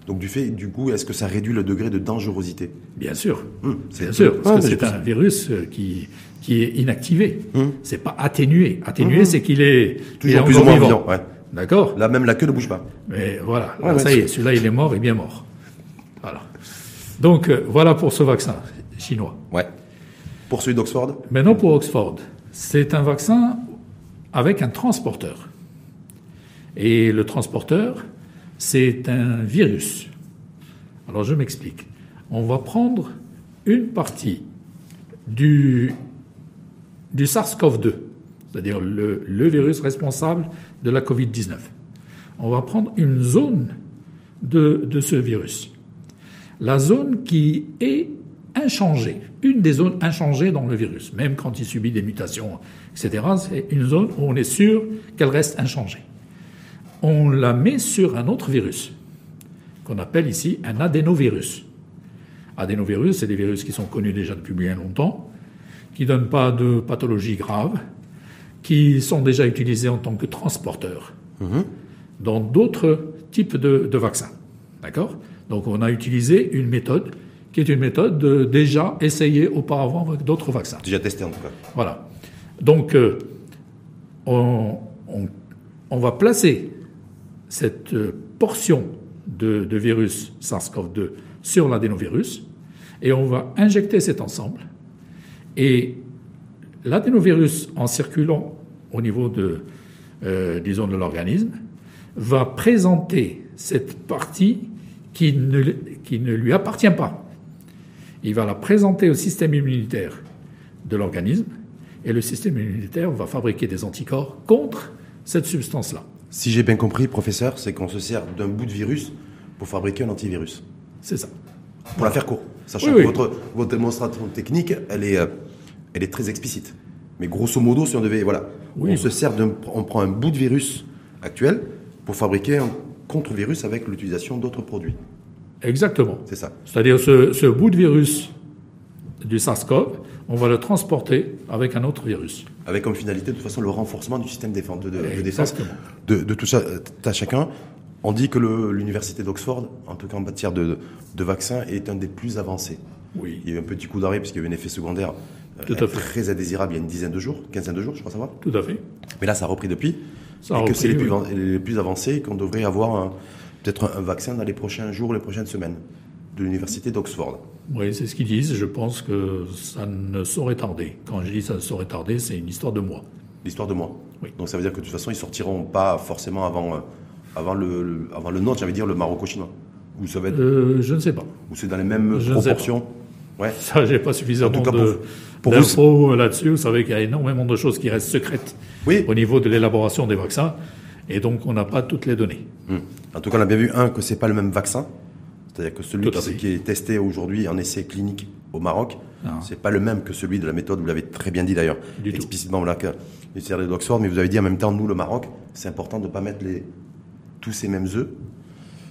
Speaker 2: donc du fait, du coup, est-ce que ça réduit le degré de dangerosité?
Speaker 1: Bien sûr, hmm. bien sûr, parce que c'est un virus euh, qui, qui est inactivé. Hmm. C'est pas atténué. Atténué, c'est qu'il est
Speaker 2: toujours plus ou moins vivant.
Speaker 1: D'accord
Speaker 2: Là, même la queue ne bouge pas.
Speaker 1: Mais voilà, ça y est, celui-là, il est mort, il est bien mort. Voilà. Donc, euh, voilà pour ce vaccin chinois.
Speaker 2: Ouais. Pour celui d'Oxford?
Speaker 1: Maintenant, pour Oxford. C'est un vaccin avec un transporteur. Et le transporteur, c'est un virus. Alors, je m'explique. On va prendre une partie du, du SARS-CoV-2, c'est-à-dire le, le virus responsable de la Covid-19. On va prendre une zone de, de, ce virus. La zone qui est inchangée, une des zones inchangées dans le virus, même quand il subit des mutations, etc., c'est une zone où on est sûr qu'elle reste inchangée. on la met sur un autre virus, qu'on appelle ici un adénovirus. Adénovirus, c'est des virus qui sont connus déjà depuis bien longtemps, qui ne donnent pas de pathologie grave, qui sont déjà utilisés en tant que transporteurs mhm. dans d'autres types de, de vaccins. D'accord? Donc on a utilisé une méthode qui est une méthode déjà essayée auparavant avec d'autres vaccins.
Speaker 2: Déjà testée en tout cas.
Speaker 1: Voilà. Donc euh, on, on, va placer cette euh, portion de, de virus SARS-CoV-2 sur l'adénovirus et on va injecter cet ensemble. Et l'adénovirus, en circulant au niveau de, euh, disons, de l'organisme, va présenter cette partie qui ne, qui ne lui appartient pas. Il va la présenter au système immunitaire de l'organisme et le système immunitaire va fabriquer des anticorps contre cette substance-là.
Speaker 2: Si j'ai bien compris, professeur, c'est qu'on se sert d'un bout de virus pour fabriquer un antivirus.
Speaker 1: C'est ça.
Speaker 2: Pour la faire court, sachant que Votre, votre, démonstration technique, elle est, euh, elle est très explicite. Mais grosso modo, si on devait, voilà, on se sert d'un, on prend un bout de virus actuel pour fabriquer un contre-virus avec l'utilisation d'autres produits.
Speaker 1: Exactement.
Speaker 2: C'est ça.
Speaker 1: C'est-à-dire ce, ce bout de virus du SARS-CoV, on va le transporter avec un autre virus.
Speaker 2: Avec comme finalité, de toute façon, le renforcement du système de, de, de défense de, de, tout ça. À chacun, on dit que l'université d'Oxford, en tout cas en matière de, vaccins, est un des plus avancés.
Speaker 1: Oui.
Speaker 2: Il y a eu un petit coup d'arrêt puisqu'il y a eu un effet secondaire euh, très indésirable il y a une dizaine de jours, quinzaine de jours, je crois savoir.
Speaker 1: Tout à fait.
Speaker 2: Mais là, ça a repris depuis. Ça et que c'est les, les, plus avancés qu'on devrait avoir peut-être un, vaccin dans les prochains jours, les prochaines semaines de l'université d'Oxford.
Speaker 1: Oui, c'est ce qu'ils disent. Je pense que ça ne saurait tarder. Quand je dis ça ne saurait tarder, c'est une histoire de mois.
Speaker 2: L'histoire de mois.
Speaker 1: Oui.
Speaker 2: Donc ça veut dire que de toute façon, ils sortiront pas forcément avant, euh, avant, le, avant le nôtre, j'allais dire le maroco-chinois.
Speaker 1: Ou ça va être... Euh, je ne sais pas.
Speaker 2: Ou c'est dans les mêmes proportions
Speaker 1: Ouais. Ça, j'ai pas suffisamment de, d'infos là-dessus. Vous savez qu'il y a énormément de choses qui restent secrètes
Speaker 2: oui.
Speaker 1: au niveau de l'élaboration des vaccins. Et donc, on n'a pas toutes les données.
Speaker 2: Hmm. En tout cas, on a bien vu, un, que c'est pas le même vaccin. C'est-à-dire que celui qui, est testé aujourd'hui en essai clinique au Maroc, c'est pas le même que celui de la méthode, vous l'avez très bien dit d'ailleurs, explicitement que l'université d'Oxford, mais vous avez dit en même temps, nous, le Maroc, c'est important de ne pas mettre les, tous ces mêmes œufs,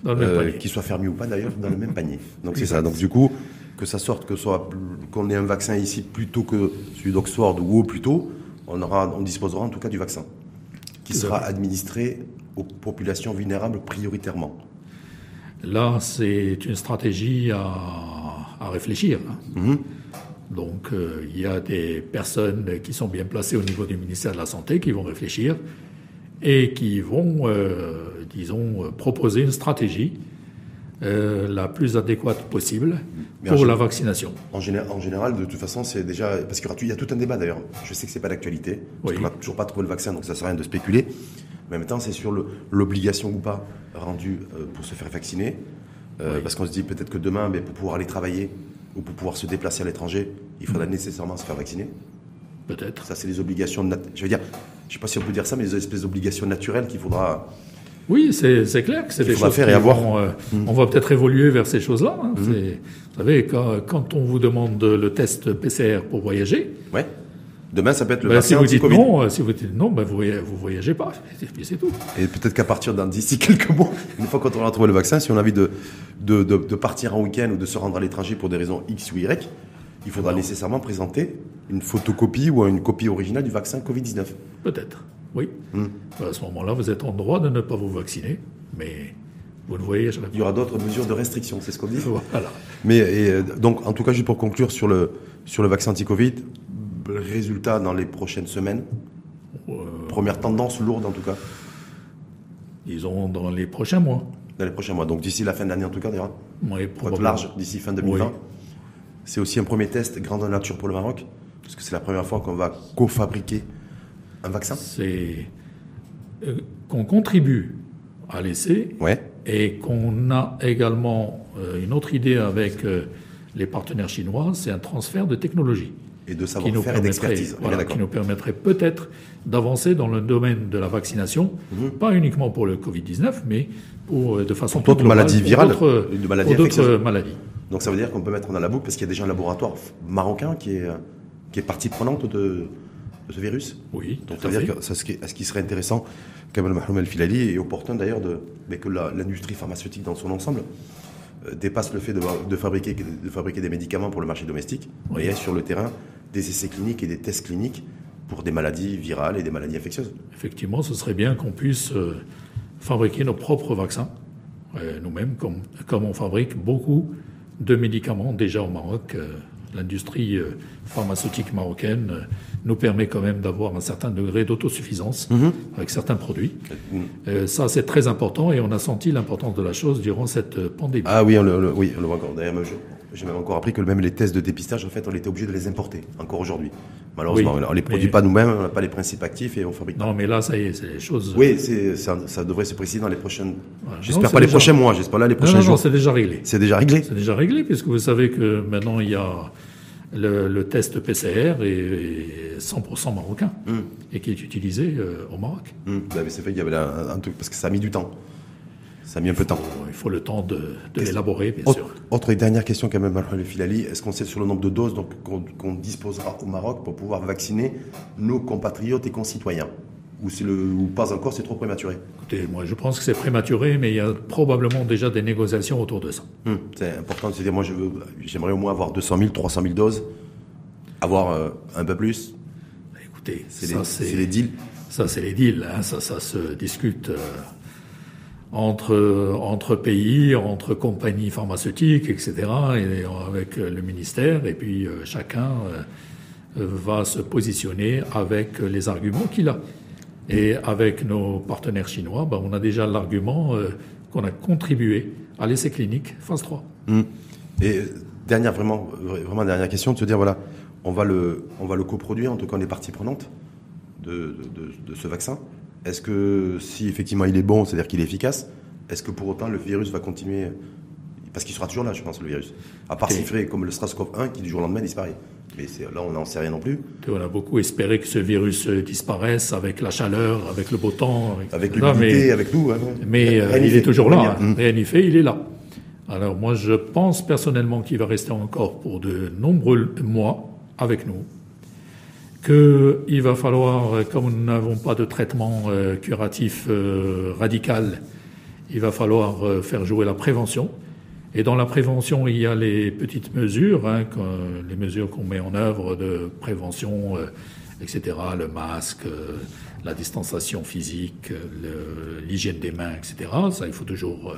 Speaker 1: euh,
Speaker 2: qu'ils soient fermés ou pas d'ailleurs, dans le même panier. Donc c'est ça. Donc du coup, que ça sorte, que soit qu'on ait un vaccin ici plutôt que celui d'Oxford ou au plutôt, on aura, on disposera en tout cas du vaccin qui sera administré aux populations vulnérables prioritairement.
Speaker 1: Là, c'est une stratégie à, réfléchir. Hein.
Speaker 2: Mhm.
Speaker 1: Donc, euh, il y a des personnes qui sont bien placées au niveau du ministère de la Santé qui vont réfléchir et qui vont, euh, disons, proposer une stratégie euh, la plus adéquate possible pour la vaccination.
Speaker 2: En, en, général, de toute façon, c'est déjà parce qu'il y a tout un débat d'ailleurs. Je sais que c'est pas d'actualité parce qu'on n'a toujours pas trouvé le vaccin, donc ça sert à rien de spéculer. Mais en même temps, c'est sur l'obligation ou pas rendue euh, pour se faire vacciner. Euh, parce qu'on se dit peut-être que demain, mais pour pouvoir aller travailler ou pour pouvoir se déplacer à l'étranger, il faudra mm. nécessairement se faire vacciner.
Speaker 1: Peut-être.
Speaker 2: Ça, c'est les obligations. Je veux dire, je sais pas si on peut dire ça, mais les espèces d'obligations naturelles qu'il faudra.
Speaker 1: Oui, c'est clair que c'est des choses
Speaker 2: faire et avoir.
Speaker 1: Euh, mm. On va peut-être évoluer vers ces choses-là. Hein. Mm. Vous savez, quand, quand, on vous demande le test PCR pour voyager,
Speaker 2: ouais. Demain, ça peut être le
Speaker 1: ben,
Speaker 2: vaccin
Speaker 1: si vous dites non, euh, si vous dites non, ben vous, vous voyagez pas. Et c'est tout.
Speaker 2: Et peut-être qu'à partir d'ici quelques mois, une fois qu'on aura trouvé le vaccin, si on a envie de, de, de, de partir en week-end ou de se rendre à l'étranger pour des raisons X ou Y, il faudra nécessairement présenter une photocopie ou une copie originale du vaccin Covid-19.
Speaker 1: Peut-être, oui. Hmm. À ce moment-là, vous êtes en droit de ne pas vous vacciner, mais vous ne voyez
Speaker 2: jamais. Il y aura d'autres mesures de restriction, c'est ce qu'on dit.
Speaker 1: Voilà.
Speaker 2: Mais et, donc, en tout cas, juste pour conclure sur le, sur le vaccin anti-Covid, résultat dans les prochaines semaines? Euh, Première tendance lourde en tout cas?
Speaker 1: Disons dans les prochains mois.
Speaker 2: Dans les prochains mois, donc d'ici la fin de l'année en tout cas, d'ailleurs
Speaker 1: Oui,
Speaker 2: large, d'ici fin 2020. C'est aussi un premier test grandeur nature pour le Maroc, parce que c'est la première fois qu'on va co-fabriquer un vaccin.
Speaker 1: C'est euh, qu'on contribue à l'essai
Speaker 2: ouais.
Speaker 1: et qu'on a également euh, une autre idée avec les partenaires chinois, c'est un transfert de technologie
Speaker 2: et de savoir-faire et d'expertise.
Speaker 1: qui nous permettrait peut-être d'avancer dans le domaine de la vaccination, mhm. pas uniquement pour le Covid-19, mais pour, euh, de façon
Speaker 2: pour d'autres maladies virales,
Speaker 1: d'autres maladies.
Speaker 2: Donc ça veut dire qu'on peut mettre dans la boucle, parce qu'il y a déjà un laboratoire marocain qui est, qui est partie prenante de, ce virus.
Speaker 1: Oui.
Speaker 2: Donc ça veut dire que ce qui, serait intéressant, Kamal Mahmoud El Filali, et opportun d'ailleurs de, que l'industrie pharmaceutique dans son ensemble euh, dépasse le fait de, fabriquer, de fabriquer des médicaments pour le marché domestique, oui. et sur le terrain des essais cliniques et des tests cliniques pour des maladies virales et des maladies infectieuses.
Speaker 1: Effectivement, ce serait bien qu'on puisse euh, fabriquer nos propres vaccins, euh, nous-mêmes, comme, comme on fabrique beaucoup de médicaments déjà au Maroc l'industrie pharmaceutique marocaine nous permet quand même d'avoir un certain degré d'autosuffisance mhm. avec certains produits. Euh, ça, c'est très important et on a senti l'importance de la chose durant cette pandémie.
Speaker 2: Ah oui, on le, oui, on le voit encore. D'ailleurs, j'ai même encore appris que même les tests de dépistage, en fait, on était obligé de les importer, encore aujourd'hui. Malheureusement, on ne les produit pas nous-mêmes, on n'a pas les principes actifs et on fabrique
Speaker 1: Non, mais là, ça y est, c'est les choses...
Speaker 2: Oui, ça, ça, devrait se préciser dans les prochaines... J'espère pas les prochains mois, j'espère là les prochains jours.
Speaker 1: Non, c'est déjà réglé.
Speaker 2: C'est déjà réglé
Speaker 1: C'est déjà réglé, puisque vous savez que maintenant, il y a le, test PCR est, 100% marocain hmm. et qui est utilisé euh, au Maroc.
Speaker 2: Hmm. Bah, c'est fait qu'il y avait un, truc, parce que ça a mis du temps. Ça a mis un peu de temps.
Speaker 1: Il faut le temps de, l'élaborer, bien sûr.
Speaker 2: Autre dernière question quand même, le Filali. Est-ce qu'on sait sur le nombre de doses qu'on disposera au Maroc pour pouvoir vacciner nos compatriotes et concitoyens? Ou, le, ou pas encore, c'est trop prématuré
Speaker 1: Écoutez, moi je pense que c'est prématuré, mais il y a probablement déjà des négociations autour de ça.
Speaker 2: Hum, c'est important, c'est-à-dire moi je veux, j'aimerais au moins avoir 200 000, 300 000 doses, avoir euh, un peu plus.
Speaker 1: Bah, écoutez,
Speaker 2: c'est les, les, deals.
Speaker 1: Ça c'est les deals, hein, ça, ça se discute. Euh, entre, entre pays, entre compagnies pharmaceutiques, etc., et avec le ministère, et puis euh, chacun va se positionner avec les arguments qu'il a. Et avec nos partenaires chinois, ben, on a déjà l'argument euh, qu'on a contribué à l'essai clinique phase 3.
Speaker 2: Hum. Et dernière, vraiment, vraiment dernière question, de se dire, voilà, on va le, on va le coproduire, en tout cas on est partie prenante de, de, ce vaccin. Est-ce que si effectivement il est bon, c'est-à-dire qu'il est efficace, est-ce que pour autant le virus va continuer? Parce qu'il sera toujours là, je pense, le virus. À part s'il ferait comme le SARS-CoV-1 qui du jour au lendemain disparaît. Mais là, on n'en sait rien non plus.
Speaker 1: on a beaucoup espéré que ce virus disparaisse avec la chaleur, avec le beau temps.
Speaker 2: Avec, l'humidité, avec nous. Hein.
Speaker 1: mais euh, il est toujours là. Hein. Rien n'y fait, il est là. Alors moi, je pense personnellement qu'il va rester encore pour de nombreux mois avec nous. Qu'il va falloir, comme nous n'avons pas de traitement euh, curatif euh, radical, il va falloir faire jouer la prévention. Et dans la prévention, il y a les petites mesures, hein, les mesures qu'on met en œuvre de prévention, euh, etc., le masque, euh, la distanciation physique, l'hygiène des mains, etc. Ça, il faut toujours euh,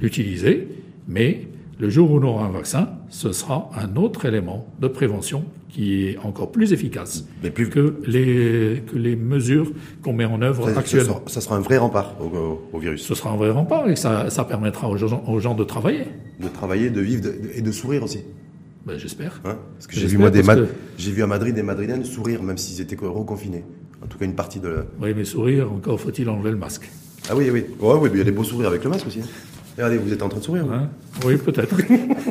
Speaker 1: l'utiliser. Mais le jour où on aura un vaccin, ce sera un autre élément de prévention qui est encore plus efficace Mais plus... Que, les, que les mesures qu'on met en œuvre actuellement.
Speaker 2: Ça sera, un vrai rempart au, virus.
Speaker 1: Ce sera un vrai rempart et ça, ça permettra aux gens, aux gens, de travailler.
Speaker 2: De travailler, de vivre et de sourire aussi.
Speaker 1: Ben, J'espère.
Speaker 2: Hein parce que j'ai vu, moi, des j'ai vu à Madrid des Madrilènes sourire même s'ils étaient reconfinés. En tout cas, une partie de.
Speaker 1: Oui, mais sourire, encore faut-il enlever le masque.
Speaker 2: Ah oui, oui. Ouais, oui, il y a des beaux sourires avec le masque aussi. Hein. Regardez, vous êtes en train de sourire. Hein?
Speaker 1: Oui, peut-être.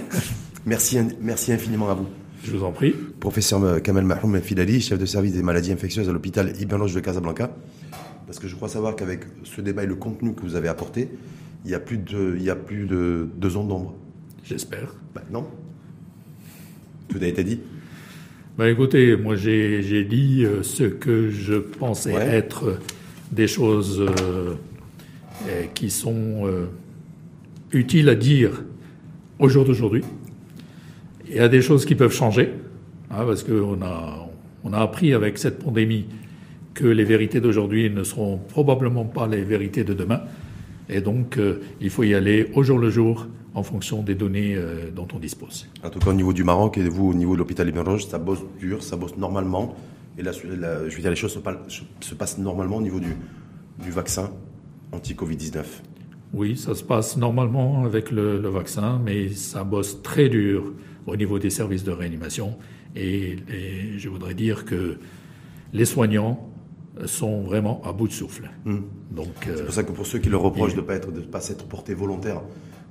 Speaker 2: merci, merci infiniment à vous.
Speaker 1: Je vous en prie.
Speaker 2: Professeur Kamel Mahloum Filali, chef de service des maladies infectieuses à l'hôpital Ibn de Casablanca. Parce que je crois savoir qu'avec ce débat et le contenu que vous avez apporté, il n'y a plus de, il y a plus de, de zones d'ombre.
Speaker 1: J'espère.
Speaker 2: Ben, non. Tout a été dit.
Speaker 1: Ben, écoutez, moi j'ai dit euh, ce que je pensais être des choses euh, qui sont euh, utiles à dire au jour d'aujourd'hui. Il y a des choses qui peuvent changer, hein, parce qu'on a, on a appris avec cette pandémie que les vérités d'aujourd'hui ne seront probablement pas les vérités de demain. Et donc, euh, il faut y aller au jour le jour en fonction des données euh, dont on dispose.
Speaker 2: En tout cas, au niveau du Maroc et vous, au niveau de l'hôpital Ibn ça bosse dur, ça bosse normalement. Et là, je veux dire, les choses se, passent normalement au niveau du, du vaccin anti-Covid-19.
Speaker 1: Oui, ça se passe normalement avec le, le, vaccin, mais ça bosse très dur au niveau des services de réanimation. Et, je voudrais dire que les soignants sont vraiment à bout de souffle.
Speaker 2: Hmm. Donc, c'est pour euh, ça que pour ceux qui leur reprochent de ne pas, être, de pas s'être portés volontaires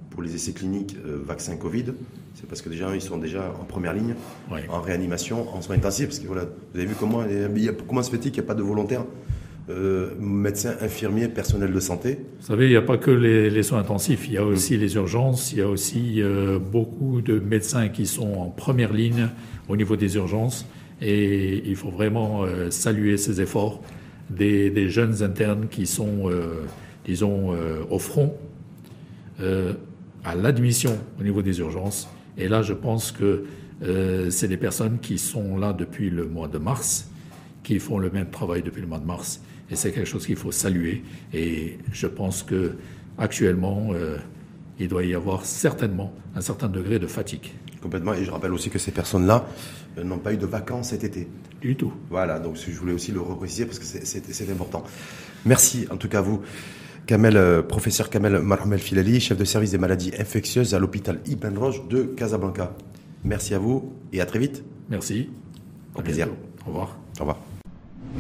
Speaker 2: pour les essais cliniques euh, vaccins Covid, c'est parce que déjà ils sont déjà en première ligne, en réanimation, en soins intensifs. Parce que voilà, vous avez vu comment, il y a, comment se fait-il qu'il n'y a pas de volontaires euh, médecins, infirmiers, personnel de santé.
Speaker 1: Vous savez, il n'y a pas que les, soins intensifs, il y a aussi les urgences, il y a aussi euh, beaucoup de médecins qui sont en première ligne au niveau des urgences Et il faut vraiment saluer ces efforts des, jeunes internes qui sont, disons, au front à l'admission au niveau des urgences. Et là, je pense que c'est des personnes qui sont là depuis le mois de mars, qui font le même travail depuis le mois de mars. Et c'est quelque chose qu'il faut saluer. Et je pense que actuellement, euh, il doit y avoir certainement un certain degré de fatigue.
Speaker 2: Complètement. Et je rappelle aussi que ces personnes-là euh, n'ont pas eu de vacances cet été.
Speaker 1: Du tout.
Speaker 2: Voilà. Donc je voulais aussi le repréciser parce que c'est important. Merci en tout cas à vous. Kamel, euh, professeur Kamel Marhamel Filali, chef de service des maladies infectieuses à l'hôpital Ibn Roche de Casablanca. Merci à vous et à très vite.
Speaker 1: Merci.
Speaker 2: Au plaisir.
Speaker 1: Au revoir.
Speaker 2: Au revoir.